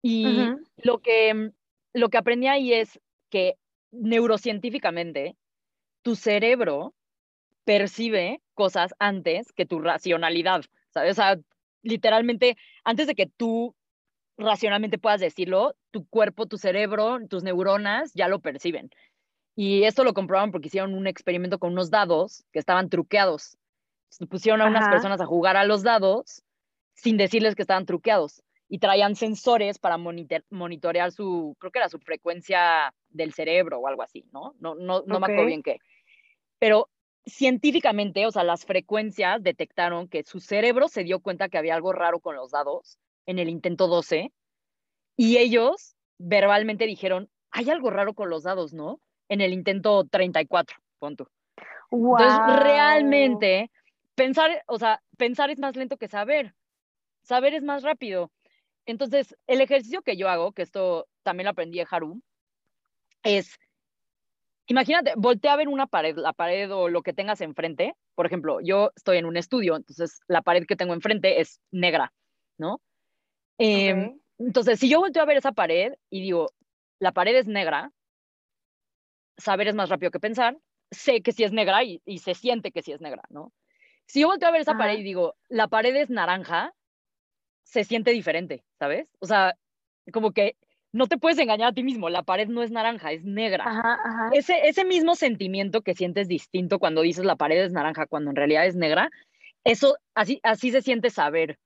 Y lo, que, lo que aprendí ahí es que neurocientíficamente, tu cerebro percibe cosas antes que tu racionalidad, ¿sabes? O sea, literalmente, antes de que tú racionalmente puedas decirlo, tu cuerpo, tu cerebro, tus neuronas ya lo perciben. Y esto lo comprobaron porque hicieron un experimento con unos dados que estaban truqueados. pusieron a unas personas a jugar a los dados sin decirles que estaban truqueados y traían sensores para monitorear su, creo que era su frecuencia del cerebro o algo así, ¿no? No, no, no me acuerdo bien qué. Pero científicamente, o sea, las frecuencias detectaron que su cerebro se dio cuenta que había algo raro con los dados en el intento 12 y ellos verbalmente dijeron, hay algo raro con los dados, ¿no? En el intento 34, punto. Entonces, realmente, pensar, o sea, pensar es más lento que saber. Saber es más rápido. Entonces, el ejercicio que yo hago, que esto también lo aprendí de Haru, es, imagínate, voltea a ver una pared, la pared o lo que tengas enfrente. Por ejemplo, yo estoy en un estudio, entonces la pared que tengo enfrente es negra, ¿no? Em, entonces, si yo volteo a ver esa pared y digo, la pared es negra, saber es más rápido que pensar, sé que sí es negra y, se siente que sí es negra, ¿no? Si yo volteo a ver esa pared y digo, la pared es naranja, se siente diferente, ¿sabes? O sea, como que no te puedes engañar a ti mismo, la pared no es naranja, es negra. Ese, ese mismo sentimiento que sientes distinto cuando dices la pared es naranja, cuando en realidad es negra, eso así, así se siente saber.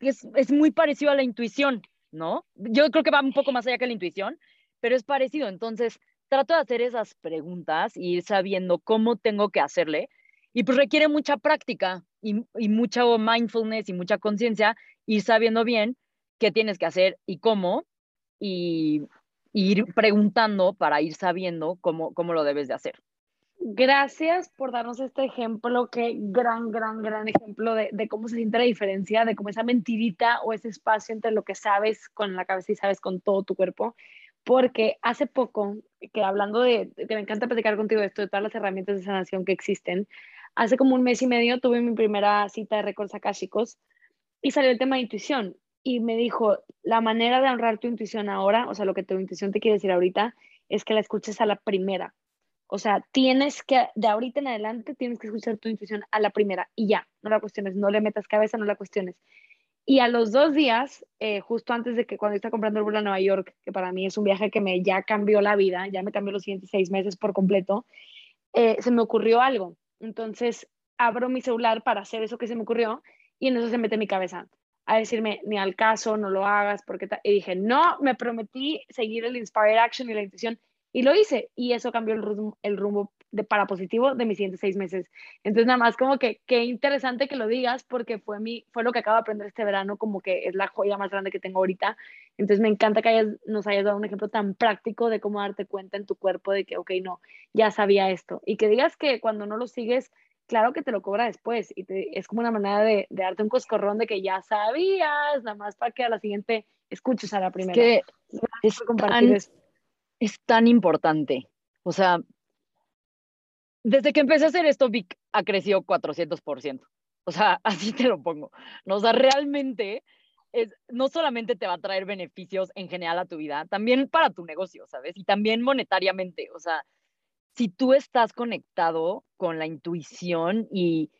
Es, es muy parecido a la intuición, ¿no? Yo creo que va un poco más allá que la intuición, pero es parecido. Entonces, trato de hacer esas preguntas y ir sabiendo cómo tengo que hacerle. Y pues requiere mucha práctica y, y mucha mindfulness y mucha conciencia, ir sabiendo bien qué tienes que hacer y cómo, y, ir preguntando para ir sabiendo cómo, cómo lo debes de hacer.
Gracias por darnos este ejemplo, qué gran, gran, gran ejemplo de, de, cómo se siente la diferencia, de cómo esa mentirita o ese espacio entre lo que sabes con la cabeza y sabes con todo tu cuerpo. Porque hace poco, que hablando de, que me encanta platicar contigo de esto, de todas las herramientas de sanación que existen, hace como un mes y medio tuve mi primera cita de récords chicos y salió el tema de intuición y me dijo, la manera de honrar tu intuición ahora, o sea, lo que tu intuición te quiere decir ahorita, es que la escuches a la primera. O sea, tienes que, de ahorita en adelante, tienes que escuchar tu intuición a la primera y ya, no la cuestiones, no le metas cabeza, no la cuestiones. Y a los dos días, eh, justo antes de que cuando estaba comprando el vuelo a Nueva York, que para mí es un viaje que me ya cambió la vida, ya me cambió los siguientes seis meses por completo, eh, se me ocurrió algo. Entonces, abro mi celular para hacer eso que se me ocurrió y en eso se mete mi cabeza a decirme, ni al caso, no lo hagas, porque... Y dije, no, me prometí seguir el Inspired Action y la intuición, y lo hice, y eso cambió el rumbo, el rumbo de, para positivo de mis siguientes seis meses. Entonces, nada más como que qué interesante que lo digas, porque fue, mi, fue lo que acabo de aprender este verano, como que es la joya más grande que tengo ahorita. Entonces, me encanta que hayas, nos hayas dado un ejemplo tan práctico de cómo darte cuenta en tu cuerpo de que, ok, no, ya sabía esto. Y que digas que cuando no lo sigues, claro que te lo cobra después y es como una manera de, darte un coscorrón de que ya sabías, nada más para que a la siguiente escuches a la primera.
que es, tan, es tan importante. O sea, desde que empecé a hacer esto, Vic ha crecido 400%. O sea, <laughs> así te lo pongo. ¿no? O sea, realmente es, no solamente te va a traer beneficios en general a tu vida, también para tu negocio, ¿sabes? Y también monetariamente. O sea, si tú estás conectado con la intuición y,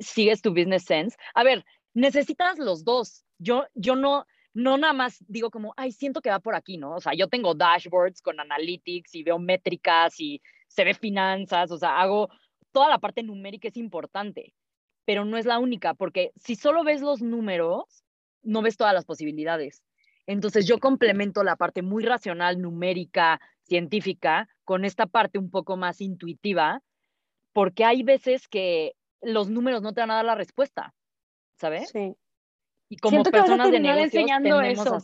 sigues tu business sense, a ver, necesitas los dos. Yo, yo no, no nada más digo como, ay, siento que va por aquí, ¿no? O sea, yo tengo dashboards con analytics y veo métricas y se ve finanzas, o sea, hago toda la parte numérica es importante, pero no es la única, porque si solo ves los números, no ves todas las posibilidades. Entonces yo complemento la parte muy racional, numérica, científica, con esta parte un poco más intuitiva, porque hay veces que los números no te van a dar la respuesta, ¿sabes? Sí. Y como personas de negocios enseñando eso,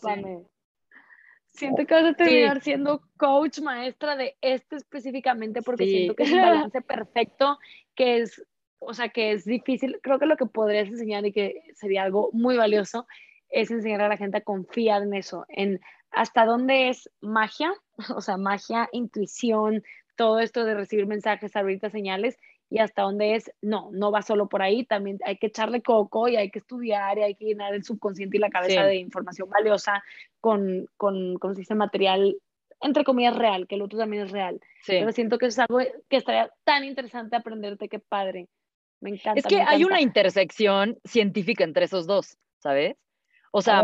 Siento que vas a terminar siendo coach, maestra de esto específicamente, porque siento que es un balance perfecto, que es, o sea, que es difícil. Creo que lo que podrías enseñar y que sería algo muy valioso es enseñar a la gente a confiar en eso, en hasta dónde es magia, <laughs> o sea, magia, intuición, todo esto de recibir mensajes, abrirte señales, y hasta dónde es, no, no va solo por ahí, también hay que echarle coco y hay que estudiar y hay que llenar el subconsciente y la cabeza de información valiosa con, con, con se material, entre comillas, real, que el otro también es real. Pero siento que es algo que estaría tan interesante aprenderte, qué padre. Me encanta.
Es que hay una intersección científica entre esos dos, ¿sabes? O sea,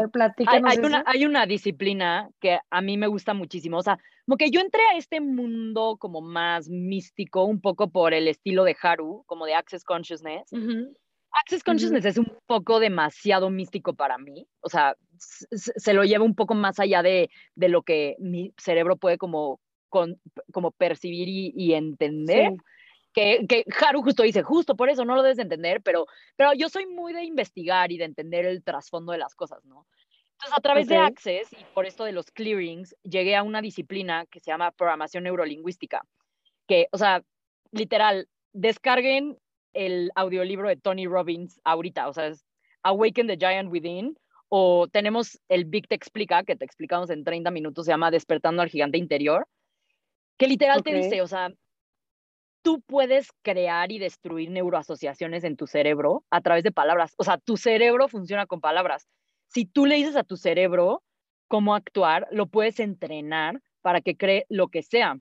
hay, una, hay, una, disciplina que a mí me gusta muchísimo. O sea, como que yo entré a este mundo como más místico, un poco por el estilo de Haru, como de Access Consciousness. Access Consciousness es un poco demasiado místico para mí. O sea, se, lo lleva un poco más allá de, de, lo que mi cerebro puede como, como percibir y, entender que, que Haru justo dice, justo por eso no lo debes de entender, pero, pero yo soy muy de investigar y de entender el trasfondo de las cosas, ¿no? Entonces, a través de. Access y por esto de los clearings, llegué a una disciplina que se llama programación neurolingüística, que, o sea, literal, descarguen el audiolibro de Tony Robbins ahorita, o sea, es Awaken the Giant Within, o tenemos el Big Te Explica, que te explicamos en 30 minutos, se llama Despertando al Gigante Interior, que literal te
Ok.
dice, o sea, tú puedes crear y destruir neuroasociaciones en tu cerebro a través de palabras. O sea, tu cerebro funciona con palabras. Si tú le dices a tu cerebro cómo actuar, lo puedes entrenar para que cree lo que sea.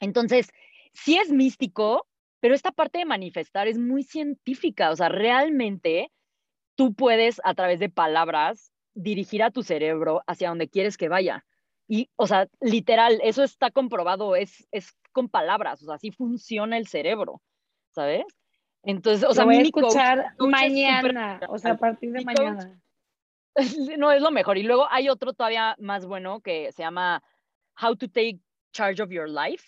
Entonces, sí es místico, pero esta parte de manifestar es muy científica. O sea, realmente tú puedes a través de palabras dirigir a tu cerebro hacia donde quieres que vaya. Y, o sea, literal, eso está comprobado, es, es con palabras, o sea, así funciona el cerebro, ¿sabes? Entonces, o sea,
Lo voy
a coach-
escuchar
coach es
mañana, o sea, a partir de mañana. <laughs>
no es lo mejor. Y luego hay otro todavía más bueno que se llama How to Take Charge of Your Life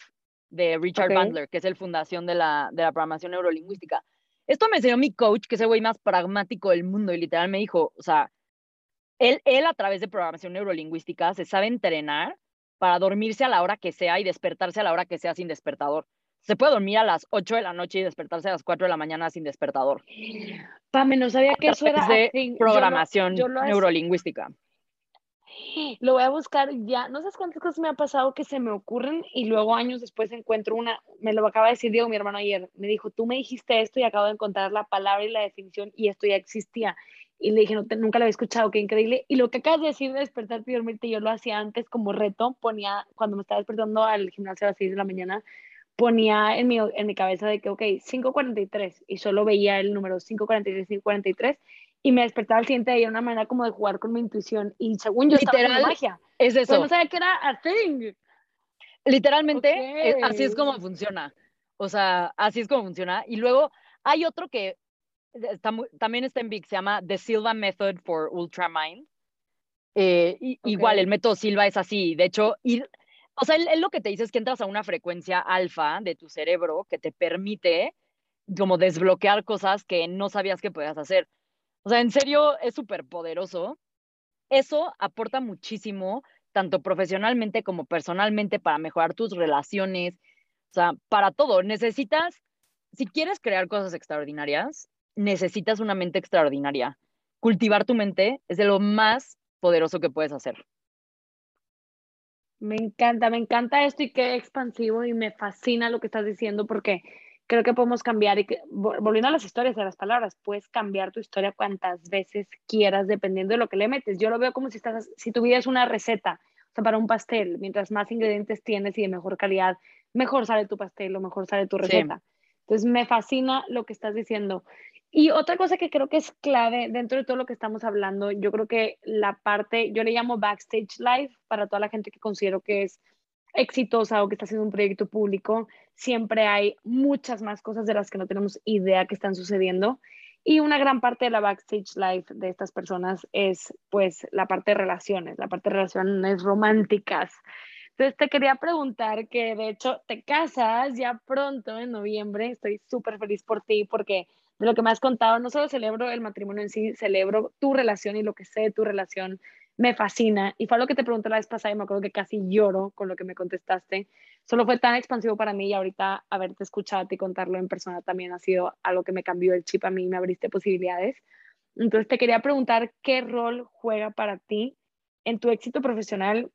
de Richard. Bandler, que es el fundación de la, de la programación neurolingüística. Esto me enseñó mi coach, que es el güey más pragmático del mundo, y literal me dijo, o sea, él, él a través de programación neurolingüística se sabe entrenar para dormirse a la hora que sea y despertarse a la hora que sea sin despertador. Se puede dormir a las 8 de la noche y despertarse a las 4 de la mañana sin despertador.
Pame, no sabía que eso era
de.
Yo lo-
programación
yo lo hacía-
neurolingüística.
Lo voy a buscar ya. No sabes cuántas cosas me ha pasado que se me ocurren y luego años después encuentro una. Me lo acaba de decir Diego, mi hermano, ayer. Me dijo, tú me dijiste esto y acabo de encontrar la palabra y la definición y esto ya existía. Y le dije, no, te- nunca lo había escuchado, qué increíble. Y lo que acabas de decir de despertarte y dormirte, yo lo hacía antes como reto. Ponía, cuando me estaba despertando al gimnasio a las 6 de la mañana, ponía en mi, en mi cabeza de que, ok, 5.43 y solo veía el número 5.43, 5.43 y me despertaba al siguiente día de una manera como de jugar con mi intuición y según yo estaba
Literal,
magia.
Es
Pero
eso.
no sabía que era a thing.
Literalmente, eh, así es como funciona. O sea, así es como funciona. Y luego hay otro que está muy- también está en Big, se llama The Silva Method for Ultramind. Eh, y- Igual,
Ok.
el método Silva es así. De hecho, ir, o sea, él, él lo que te dice es que entras a una frecuencia alfa de tu cerebro que te permite como desbloquear cosas que no sabías que podías hacer. O sea, en serio, es súper poderoso. Eso aporta muchísimo, tanto profesionalmente como personalmente, para mejorar tus relaciones, o sea, para todo. Necesitas, si quieres crear cosas extraordinarias, necesitas una mente extraordinaria. Cultivar tu mente es de lo más poderoso que puedes hacer.
Me encanta, me encanta esto y qué expansivo y me fascina lo que estás diciendo porque creo que podemos cambiar y que, volviendo a las historias de las palabras, puedes cambiar tu historia cuantas veces quieras dependiendo de lo que le metes. Yo lo veo como si estás, si tu vida es una receta, o sea, para un pastel, mientras más ingredientes tienes y de mejor calidad, mejor sale tu pastel o mejor sale tu
Sí.
receta. Entonces me fascina lo que estás diciendo. Y otra cosa que creo que es clave dentro de todo lo que estamos hablando, yo creo que la parte, yo le llamo backstage life para toda la gente que considero que es exitosa o que está haciendo un proyecto público, siempre hay muchas más cosas de las que no tenemos idea que están sucediendo. Y una gran parte de la backstage life de estas personas es pues la parte de relaciones, la parte de relaciones románticas. Entonces te quería preguntar que de hecho te casas ya pronto en noviembre, estoy súper feliz por ti porque de lo que me has contado, no solo celebro el matrimonio en sí, celebro tu relación y lo que sé de tu relación, me fascina. Y fue lo que te pregunté la vez pasada y me acuerdo que casi lloro con lo que me contestaste. Solo fue tan expansivo para mí y ahorita haberte escuchado a ti contarlo en persona también ha sido algo que me cambió el chip a mí, me abriste posibilidades. Entonces te quería preguntar qué rol juega para ti en tu éxito profesional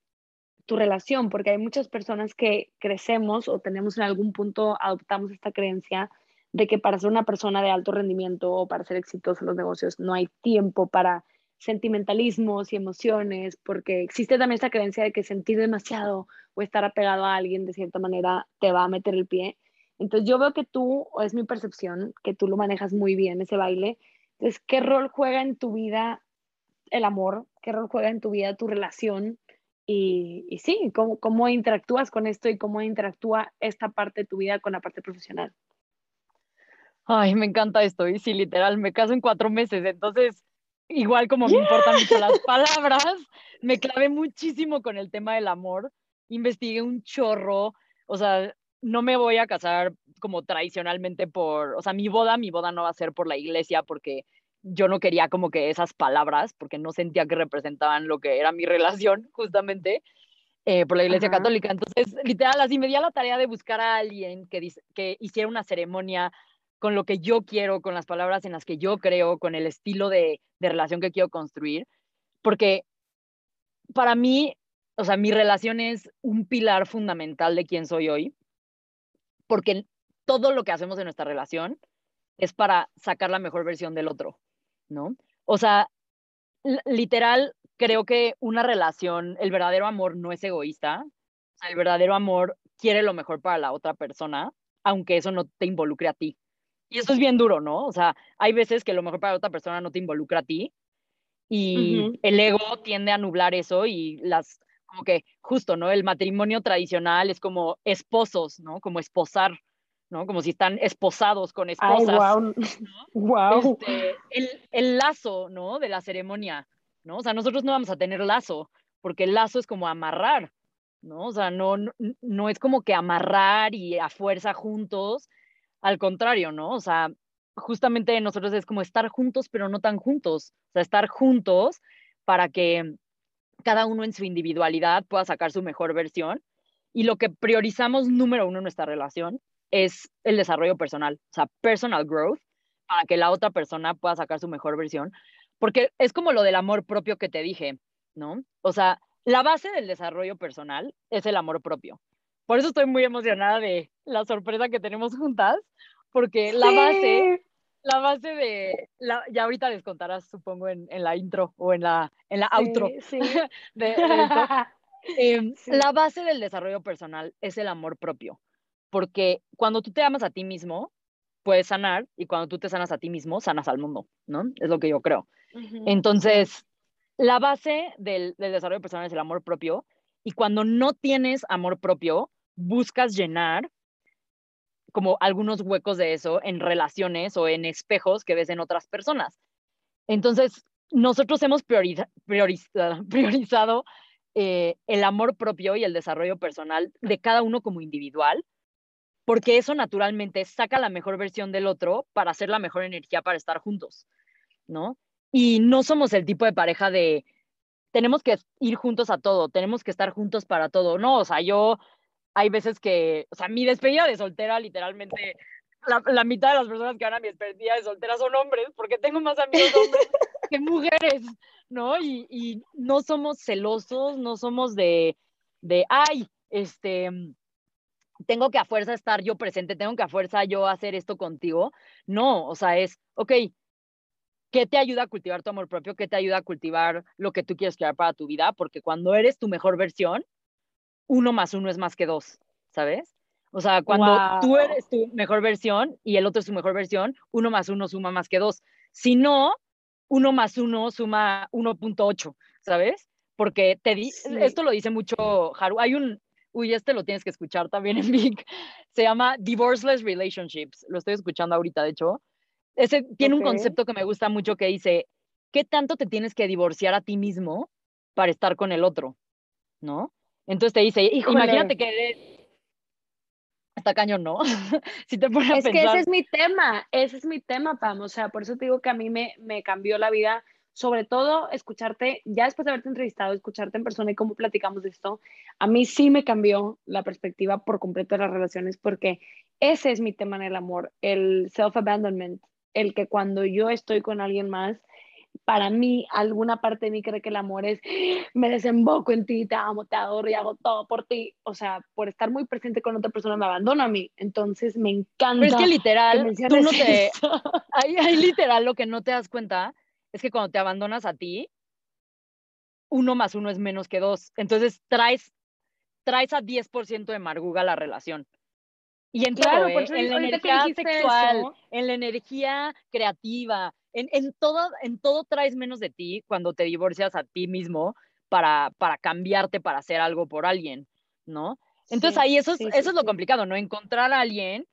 tu relación, porque hay muchas personas que crecemos o tenemos en algún punto, adoptamos esta creencia de que para ser una persona de alto rendimiento o para ser exitoso en los negocios no hay tiempo para sentimentalismos y emociones, porque existe también esta creencia de que sentir demasiado o estar apegado a alguien de cierta manera te va a meter el pie. Entonces yo veo que tú, o es mi percepción, que tú lo manejas muy bien ese baile. Entonces, ¿qué rol juega en tu vida el amor? ¿Qué rol juega en tu vida tu relación? Y, y sí, ¿cómo, ¿cómo interactúas con esto y cómo interactúa esta parte de tu vida con la parte profesional?
Ay, me encanta esto. Y sí, literal, me caso en cuatro meses. Entonces, igual como me importan mucho las <laughs> palabras, me clavé muchísimo con el tema del amor. Investigué un chorro. O sea, no me voy a casar como tradicionalmente por, o sea, mi boda, mi boda no va a ser por la iglesia porque yo no quería como que esas palabras, porque no sentía que representaban lo que era mi relación, justamente, eh, por la Iglesia Católica. Entonces, literal, así me di a la tarea de buscar a alguien que, que hiciera una ceremonia con lo que yo quiero, con las palabras en las que yo creo, con el estilo de, relación que quiero construir, porque para mí, o sea, mi relación es un pilar fundamental de quién soy hoy, porque todo lo que hacemos en nuestra relación es para sacar la mejor versión del otro, ¿no? O sea, literal, creo que una relación, el verdadero amor no es egoísta, el verdadero amor quiere lo mejor para la otra persona, aunque eso no te involucre a ti. Y eso es bien duro, ¿no? O sea, hay veces que lo mejor para otra persona no te involucra a ti y el ego tiende a nublar eso y las, como que justo, ¿no? El matrimonio tradicional es como esposos, ¿no? Como esposar ¿no? Como si están esposados con esposas.
Ay, wow. <laughs>
Este, el, el, lazo, ¿no? De la ceremonia, ¿no? O sea, nosotros no vamos a tener lazo, porque el lazo es como amarrar, ¿no? O sea, no, no, no es como que amarrar y a fuerza juntos, al contrario, ¿no? O sea, justamente nosotros es como estar juntos, pero no tan juntos, o sea, estar juntos para que cada uno en su individualidad pueda sacar su mejor versión. Y lo que priorizamos número uno en nuestra relación es el desarrollo personal, o sea, personal growth, para que la otra persona pueda sacar su mejor versión, porque es como lo del amor propio que te dije, ¿no? O sea, la base del desarrollo personal es el amor propio. Por eso estoy muy emocionada de la sorpresa que tenemos juntas, porque la base, la base de, la, ya ahorita les contarás, supongo, en, en, la intro o en la, en la outro
sí. <laughs>
de, <laughs> em, La base del desarrollo personal es el amor propio porque cuando tú te amas a ti mismo, puedes sanar y cuando tú te sanas a ti mismo, sanas al mundo, ¿no? Es lo que yo creo. Entonces, la base del, desarrollo personal es el amor propio y cuando no tienes amor propio, buscas llenar como algunos huecos de eso en relaciones o en espejos que ves en otras personas. Entonces, nosotros hemos <laughs> priorizado eh, el amor propio y el desarrollo personal de cada uno como individual porque eso naturalmente saca la mejor versión del otro para hacer la mejor energía para estar juntos, ¿no? Y no somos el tipo de pareja de tenemos que ir juntos a todo, tenemos que estar juntos para todo, no, o sea, yo hay veces que, o sea, mi despedida de soltera literalmente la, mitad de las personas que van a mi despedida de soltera son hombres, porque tengo más amigos hombres <laughs> que mujeres, ¿no? Y, y no somos celosos, no somos de, de, ay, este, tengo que a fuerza estar yo presente, tengo que a fuerza yo hacer esto contigo. No, o sea, es, ok, ¿qué te ayuda a cultivar tu amor propio? ¿Qué te ayuda a cultivar lo que tú quieres crear para tu vida? Porque cuando eres tu mejor versión, uno más uno es más que dos, ¿sabes? O sea, cuando tú eres tu mejor versión y el otro es tu mejor versión, uno más uno suma más que dos. Si no, uno más uno suma 1.8, ¿sabes? Porque te di esto lo dice mucho Haru. Hay un, uy, este lo tienes que escuchar también en <laughs> Big, se llama Divorceless Relationships, lo estoy escuchando ahorita, de hecho. Ese tiene un concepto que me gusta mucho que dice, ¿qué tanto te tienes que divorciar a ti mismo para estar con el otro? ¿No? Entonces te dice, imagínate que está cañón, ¿no? <laughs> si te pones
es que ese es mi tema, ese es mi tema, Pam, o sea, por eso te digo que a mí me, me cambió la vida sobre todo escucharte, ya después de haberte entrevistado, escucharte en persona y cómo platicamos de esto, a mí sí me cambió la perspectiva por completo de las relaciones porque ese es mi tema en el amor, el self-abandonment, el que cuando yo estoy con alguien más, para mí, alguna parte de mí cree que el amor es, me desemboco en ti, te amo, te adoro y hago todo por ti. O sea, por estar muy presente con otra persona me abandona a mí. Entonces me encanta.
Pero es que literal, tú no te... <laughs> hay literal lo que no te das cuenta es que cuando te abandonas a ti, uno más uno es menos que dos. Entonces traes, traes a 10% de marguga la relación. Y en todo, ¿eh? en la energía sexual, en la energía creativa, en, en, todo, en todo traes menos de ti cuando te divorcias a ti mismo para, para cambiarte, para hacer algo por alguien, ¿no? Entonces ahí eso es, eso es lo complicado, ¿no? Encontrar a alguien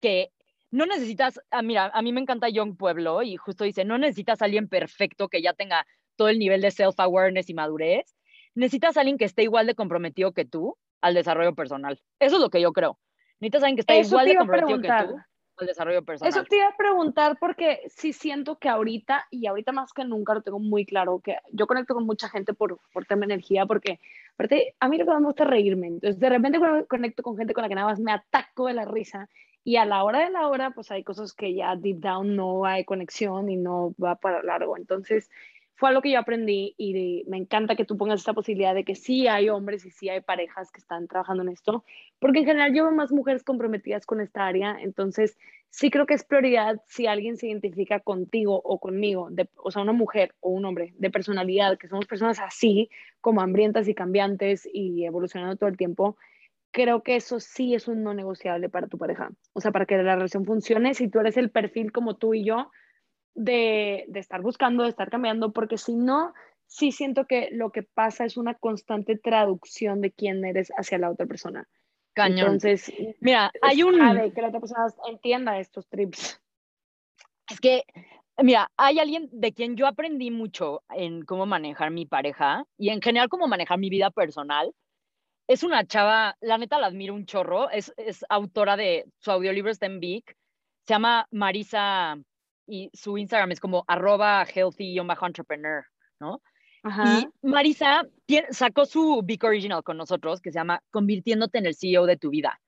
que no necesitas, ah, mira, a mí me encanta Young Pueblo y justo dice, no necesitas a alguien perfecto que ya tenga todo el nivel de self-awareness y madurez, necesitas a alguien que esté igual de comprometido que tú al desarrollo personal. Eso es lo que yo creo. Necesitas a alguien que esté igual de comprometido que tú al desarrollo personal.
Eso te iba a preguntar porque sí siento que ahorita, y ahorita más que nunca lo tengo muy claro, que yo conecto con mucha gente por, por tema energía, porque aparte a mí lo que más me gusta es reírme. Entonces de repente conecto con gente con la que nada más me ataco de la risa y a la hora de la hora pues hay cosas que ya deep down no hay conexión y no va para largo. Entonces fue algo que yo aprendí y me encanta que tú pongas esta posibilidad de que sí hay hombres y sí hay parejas que están trabajando en esto, porque en general yo veo más mujeres comprometidas con esta área, entonces sí creo que es prioridad si alguien se identifica contigo o conmigo, o sea, una mujer o un hombre de personalidad, que somos personas así, como hambrientas y cambiantes y evolucionando todo el tiempo, creo que eso sí es un no negociable para tu pareja. O sea, para que la relación funcione, si tú eres el perfil como tú y yo, de, de estar buscando, de estar cambiando, porque si no, sí siento que lo que pasa es una constante traducción de quién eres hacia la otra persona.
Cañón.
Entonces,
mira, hay un...
que la otra persona entienda estos trips.
Es que, mira, hay alguien de quien yo aprendí mucho en cómo manejar mi pareja y en general cómo manejar mi vida personal. Es una chava, la neta la admiro un chorro, es, es autora de, su audiolibro está en Vic, se llama Marisa y su Instagram es como arroba healthy-entrepreneur, ¿no? Y Marisa sacó su Big Original con nosotros que se llama Convirtiéndote en el CEO de tu vida.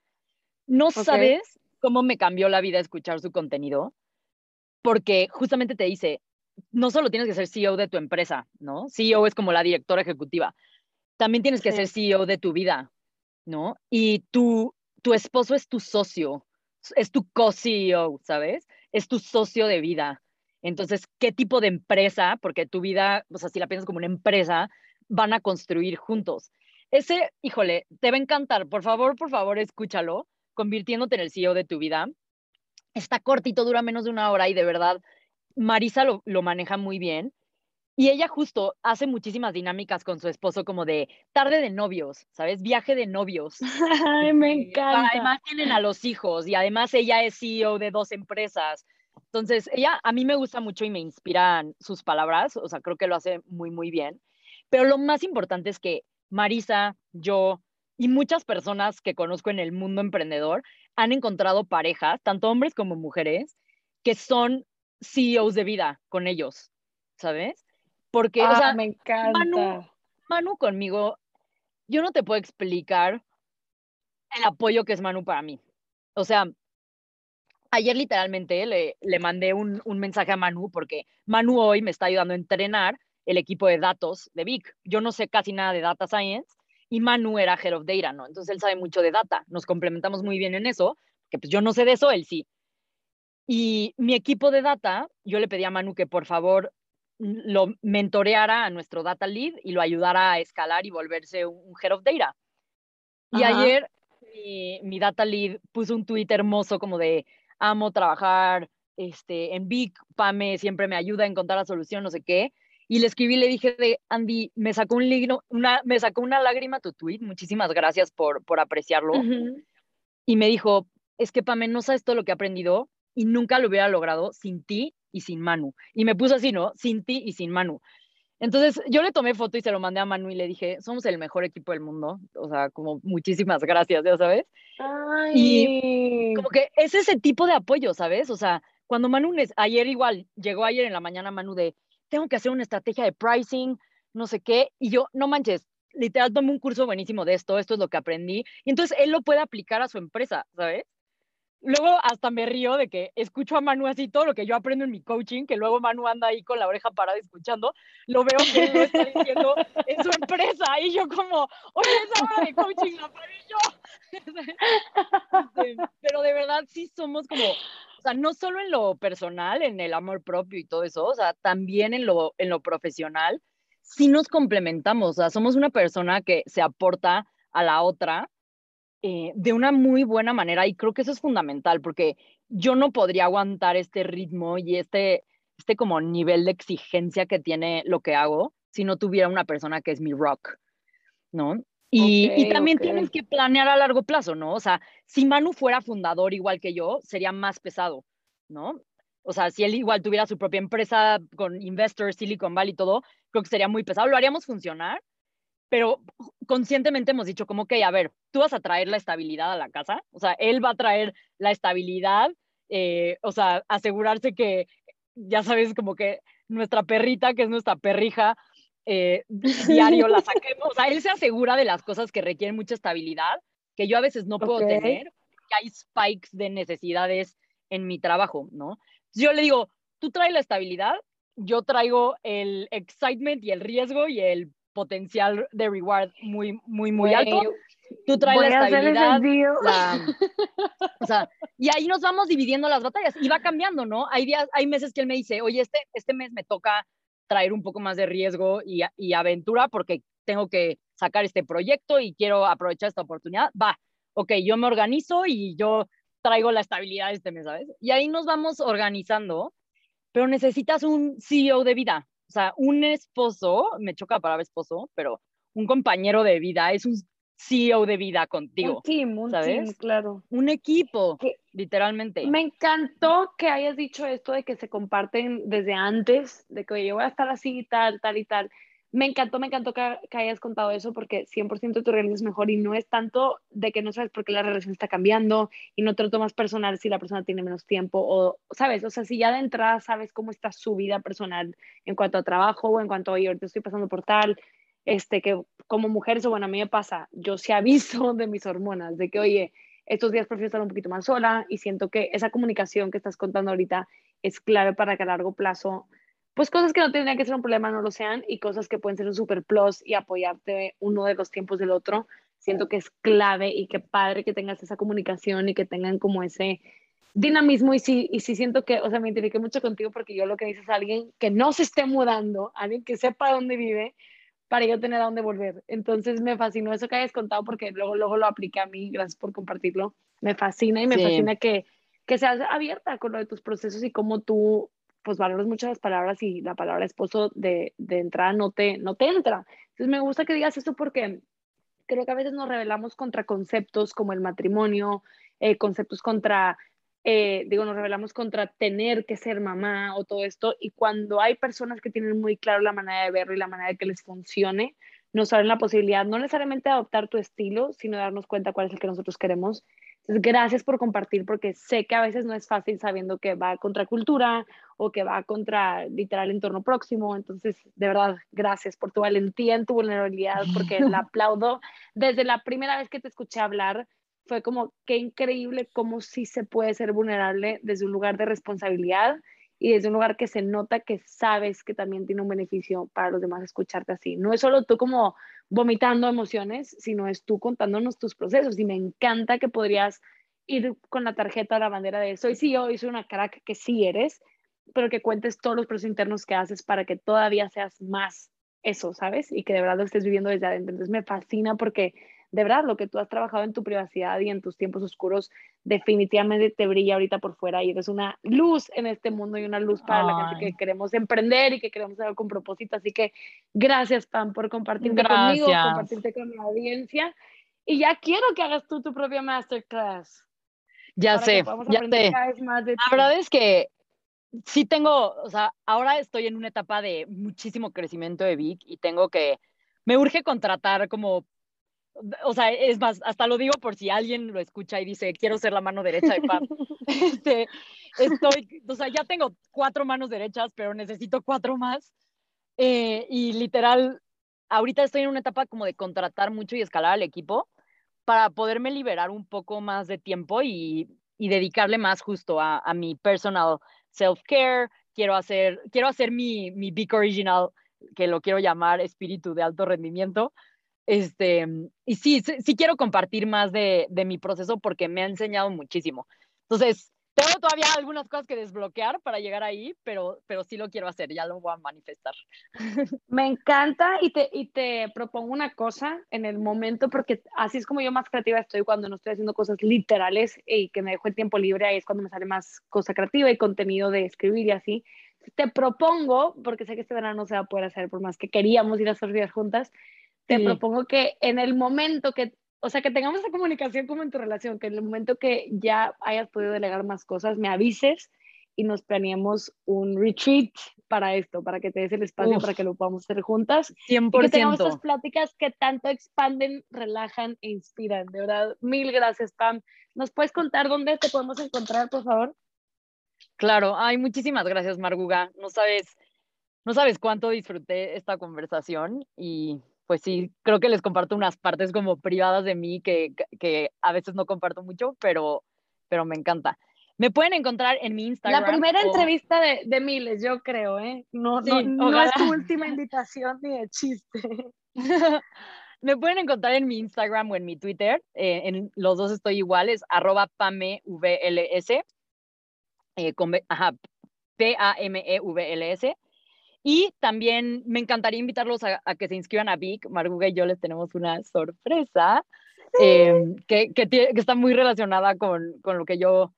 No sabes cómo me cambió la vida escuchar su contenido, porque justamente te dice, no solo tienes que ser CEO de tu empresa, ¿no? CEO es como la directora ejecutiva. También tienes que ser CEO de tu vida, ¿no? Y tu, tu esposo es tu socio, es tu co-CEO, ¿sabes? Es tu socio de vida. Entonces, ¿qué tipo de empresa? Porque tu vida, o sea, si la piensas como una empresa, van a construir juntos. Ese, híjole, te va a encantar. Por favor, por favor, escúchalo, convirtiéndote en el CEO de tu vida. Está cortito, dura menos de una hora y de verdad, Marisa lo, lo maneja muy bien. Y ella justo hace muchísimas dinámicas con su esposo como de tarde de novios, ¿sabes? Viaje de novios. <laughs>
Ay, me encanta.
Además tienen a los hijos y además ella es CEO de dos empresas. Entonces, ella a mí me gusta mucho y me inspiran sus palabras, o sea, creo que lo hace muy, muy bien. Pero lo más importante es que Marisa, yo y muchas personas que conozco en el mundo emprendedor han encontrado parejas, tanto hombres como mujeres, que son CEOs de vida con ellos, ¿sabes? Porque, o
Ah,
sea,
me encanta.
Manu, Manu conmigo, yo no te puedo explicar el apoyo que es Manu para mí. O sea, ayer literalmente le, le mandé un, un mensaje a Manu porque Manu hoy me está ayudando a entrenar el equipo de datos de Vic. Yo no sé casi nada de data science y Manu era head of data, ¿no? Entonces él sabe mucho de data. Nos complementamos muy bien en eso, que pues yo no sé de eso, él sí. Y mi equipo de data, yo le pedí a Manu que por favor lo mentoreara a nuestro data lead y lo ayudara a escalar y volverse un head of data. Y
Ajá.
ayer mi, mi data lead puso un tweet hermoso como de amo trabajar este, en Big, Pame siempre me ayuda a encontrar la solución, no sé qué. Y le escribí, le dije de Andy, me sacó un ligno, una, me sacó una lágrima tu tweet, muchísimas gracias por, por apreciarlo. Y me dijo, es que Pame, no sabes todo lo que he aprendido y nunca lo hubiera logrado sin ti y sin Manu. Y me puso así, ¿no? Sin ti y sin Manu. Entonces yo le tomé foto y se lo mandé a Manu y le dije, somos el mejor equipo del mundo. O sea, como muchísimas gracias, ya sabes.
Ay.
Como que es ese tipo de apoyo, ¿sabes? O sea, cuando Manu, ayer igual, llegó ayer en la mañana Manu de, tengo que hacer una estrategia de pricing, no sé qué, y yo, no manches, literal tomé un curso buenísimo de esto, esto es lo que aprendí, y entonces él lo puede aplicar a su empresa, ¿sabes? Luego hasta me río de que escucho a Manu así todo lo que yo aprendo en mi coaching, que luego Manu anda ahí con la oreja parada escuchando, lo veo que él lo está diciendo en su empresa y yo como, oye, esa hora de coaching la yo. Este, pero de verdad sí somos como, o sea, no solo en lo personal, en el amor propio y todo eso, o sea, también en lo, en lo profesional, sí nos complementamos, o sea, somos una persona que se aporta a la otra eh, de una muy buena manera y creo que eso es fundamental porque yo no podría aguantar este ritmo y este, este como nivel de exigencia que tiene lo que hago si no tuviera una persona que es mi rock, ¿no? Y, y también tienes que planear a largo plazo, ¿no? O sea, si Manu fuera fundador igual que yo, sería más pesado, ¿no? O sea, si él igual tuviera su propia empresa con investors, Silicon Valley y todo, creo que sería muy pesado. Lo haríamos funcionar, pero conscientemente hemos dicho como que, a ver, tú vas a traer la estabilidad a la casa, o sea, él va a traer la estabilidad eh, o sea, asegurarse que, ya sabes, como que nuestra perrita, que es nuestra perrija, eh, diario la <laughs> saquemos. O sea, él se asegura de las cosas que requieren mucha estabilidad, que yo a veces no puedo tener, que hay spikes de necesidades en mi trabajo, ¿no? Yo le digo, tú traes la estabilidad, yo traigo el excitement y el riesgo y el potencial de reward muy, muy, muy alto. Tú traes la estabilidad. <laughs> o sea, y ahí nos vamos dividiendo las batallas y va cambiando, ¿no? Hay días, hay meses que él me dice, oye, este, este mes me toca traer un poco más de riesgo y, y aventura porque tengo que sacar este proyecto y quiero aprovechar esta oportunidad. Va, ok, yo me organizo y yo traigo la estabilidad este mes, ¿sabes? Y ahí nos vamos organizando, pero necesitas un CEO de vida, o sea, un esposo, me choca para esposo, pero un compañero de vida es un CEO de vida contigo.
Un team, un team, claro.
Un equipo, literalmente.
Me encantó que hayas dicho esto de que se comparten desde antes, de que yo voy a estar así, tal, tal y tal. Me encantó, me encantó que, hayas contado eso porque 100% tu relación es mejor y no es tanto de que no sabes por qué la relación está cambiando y no te lo tomas personal si la persona tiene menos tiempo o, ¿sabes? O sea, si ya de entrada sabes cómo está su vida personal en cuanto a trabajo o en cuanto a, yo ahorita estoy pasando por tal, este, que como mujer, eso, bueno, a mí me pasa, yo sí <laughs> aviso de mis hormonas, de que, oye, estos días prefiero estar un poquito más sola y siento que esa comunicación que estás contando ahorita es clave para que a largo plazo, pues cosas que no tendrían que ser un problema no lo sean y cosas que pueden ser un super plus y apoyarte uno de los tiempos del otro, siento que es clave y que padre que tengas esa comunicación y que tengan como ese dinamismo y sí, y sí siento que, o sea, me identifiqué mucho contigo porque yo lo que dices es alguien que no se esté mudando, alguien que sepa dónde vive, para yo tener a dónde volver. Entonces me fascinó eso que hayas contado porque luego, luego lo apliqué a mí, gracias por compartirlo. Me fascina y me fascina que, que seas abierta con lo de tus procesos y cómo tú pues valoras mucho las palabras y la palabra esposo de, de entrada no te, no te entra. Entonces me gusta que digas esto porque creo que a veces nos rebelamos contra conceptos como el matrimonio, eh, conceptos contra eh, digo, nos revelamos contra tener que ser mamá o todo esto, y cuando hay personas que tienen muy claro la manera de verlo y la manera de que les funcione, nos abren la posibilidad no necesariamente de adoptar tu estilo, sino de darnos cuenta cuál es el que nosotros queremos. Entonces, gracias por compartir, porque sé que a veces no es fácil sabiendo que va contra cultura o que va contra literal entorno próximo. Entonces, de verdad, gracias por tu valentía en tu vulnerabilidad, porque la <laughs> aplaudo. Desde la primera vez que te escuché hablar, fue como qué increíble cómo sí se puede ser vulnerable desde un lugar de responsabilidad y desde un lugar que se nota que sabes que también tiene un beneficio para los demás escucharte así. No es solo tú como vomitando emociones, sino es tú contándonos tus procesos y me encanta que podrías ir con la tarjeta a la bandera de soy CEO y soy una crack que sí eres, pero que cuentes todos los procesos internos que haces para que todavía seas más eso, ¿sabes? Y que de verdad lo estés viviendo desde adentro. Entonces me fascina porque de verdad lo que tú has trabajado en tu privacidad y en tus tiempos oscuros definitivamente te brilla ahorita por fuera y eres una luz en este mundo y una luz para la gente que queremos emprender y que queremos hacer con propósito. Así que gracias, Pam, por compartirte conmigo, compartirte con la audiencia. Y ya quiero que hagas tú tu propia masterclass.
Ya sé, ya sé. la verdad es que sí tengo, o sea, ahora estoy en una etapa de muchísimo crecimiento de Vic y tengo que, me urge contratar como o sea, es más, hasta lo digo por si alguien lo escucha y dice, quiero ser la mano derecha de Pam. <laughs> este, estoy, o sea, ya tengo cuatro manos derechas, pero necesito cuatro más. Eh, y literal, ahorita estoy en una etapa como de contratar mucho y escalar al equipo para poderme liberar un poco más de tiempo y, y dedicarle más justo a, a mi personal self-care. Quiero hacer, quiero hacer mi, mi Big Original, que lo quiero llamar espíritu de alto rendimiento este, y sí, sí, quiero compartir más de, de, mi proceso porque me ha enseñado muchísimo. Entonces, tengo todavía algunas cosas que desbloquear para llegar ahí, pero, pero sí lo quiero hacer, ya lo voy a manifestar. <laughs>
Me encanta y te, y te propongo una cosa en el momento, porque así es como yo más creativa estoy cuando no estoy haciendo cosas literales y que me dejo el tiempo libre, ahí es cuando me sale más cosa creativa y contenido de escribir y así. Te propongo, porque sé que este verano no se va a poder hacer por más que queríamos ir a días juntas, te propongo que en el momento que, o sea, que tengamos esa comunicación como en tu relación, que en el momento que ya hayas podido delegar más cosas, me avises y nos planeemos un retreat para esto, para que te des el espacio para que lo podamos hacer juntas.
100%.
Y que tengamos esas pláticas que tanto expanden, relajan e inspiran. De verdad, mil gracias, Pam. ¿Nos puedes contar dónde te podemos encontrar, por favor?
Claro, ay, muchísimas gracias, Marguga. No sabes, no sabes cuánto disfruté esta conversación y pues sí, creo que les comparto unas partes como privadas de mí que, que a veces no comparto mucho, pero, pero me encanta. Me pueden encontrar en mi Instagram.
La primera entrevista de, de, miles, yo creo, ¿eh? No, no, no es tu última invitación ni de chiste. <laughs>
Me pueden encontrar en mi Instagram o en mi Twitter. Eh, en los dos estoy iguales, arroba PAMEVLS. Eh, ajá, P-A-M-E-V-L-S. Y también me encantaría invitarlos a, que se inscriban a Vic. Marguga y yo les tenemos una sorpresa em, que, que, que, está muy relacionada con, con lo que yo,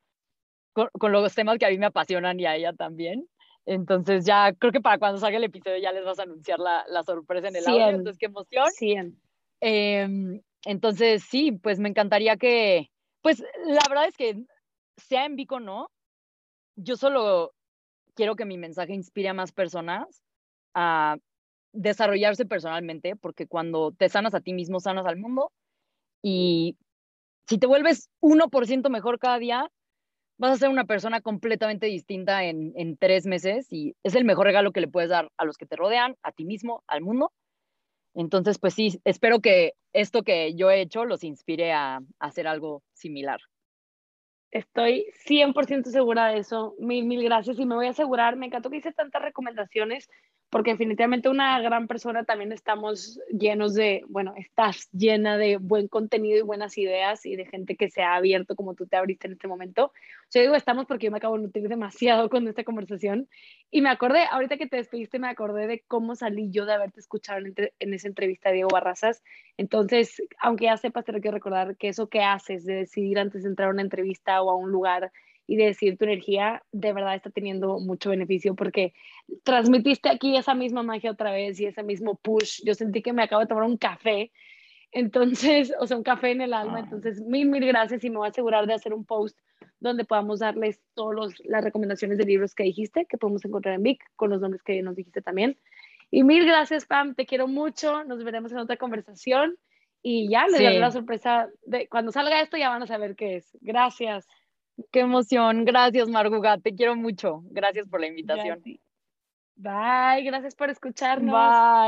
con, con, los temas que a mí me apasionan y a ella también. Entonces ya creo que para cuando salga el episodio ya les vas a anunciar la, la sorpresa en el audio. Entonces, qué emoción.
Sí.
Eh, entonces, sí, pues me encantaría que, pues la verdad es que sea en Vico o no, yo solo quiero que mi mensaje inspire a más personas a desarrollarse personalmente, porque cuando te sanas a ti mismo, sanas al mundo. Y si te vuelves 1% mejor cada día, vas a ser una persona completamente distinta en, en, tres meses y es el mejor regalo que le puedes dar a los que te rodean, a ti mismo, al mundo. Entonces, pues sí, espero que esto que yo he hecho los inspire a, a hacer algo similar.
Estoy 100% segura de eso. Mil, mil gracias. Y me voy a asegurar, me encantó que hice tantas recomendaciones porque definitivamente una gran persona también estamos llenos de, bueno, estás llena de buen contenido y buenas ideas y de gente que se ha abierto como tú te abriste en este momento. Yo digo estamos porque yo me acabo de nutrir demasiado con esta conversación y me acordé, ahorita que te despediste, me acordé de cómo salí yo de haberte escuchado en, en esa entrevista de Diego Barrazas. Entonces, aunque ya sepas, te quiero recordar que eso que haces de decidir antes de entrar a una entrevista o a un lugar y de decir tu energía de verdad está teniendo mucho beneficio porque transmitiste aquí esa misma magia otra vez y ese mismo push. Yo sentí que me acabo de tomar un café, entonces, o sea, un café en el alma. Ah. Entonces, mil, mil gracias y me voy a asegurar de hacer un post donde podamos darles todas las recomendaciones de libros que dijiste, que podemos encontrar en Vic, con los nombres que nos dijiste también. Y mil gracias, Pam, te quiero mucho, nos veremos en otra conversación y ya les daré la sorpresa de cuando salga esto ya van a saber qué es. Gracias.
Qué emoción. Gracias, Marguga. Te quiero mucho. Gracias por la invitación.
Bye. Gracias por escucharnos.
Bye.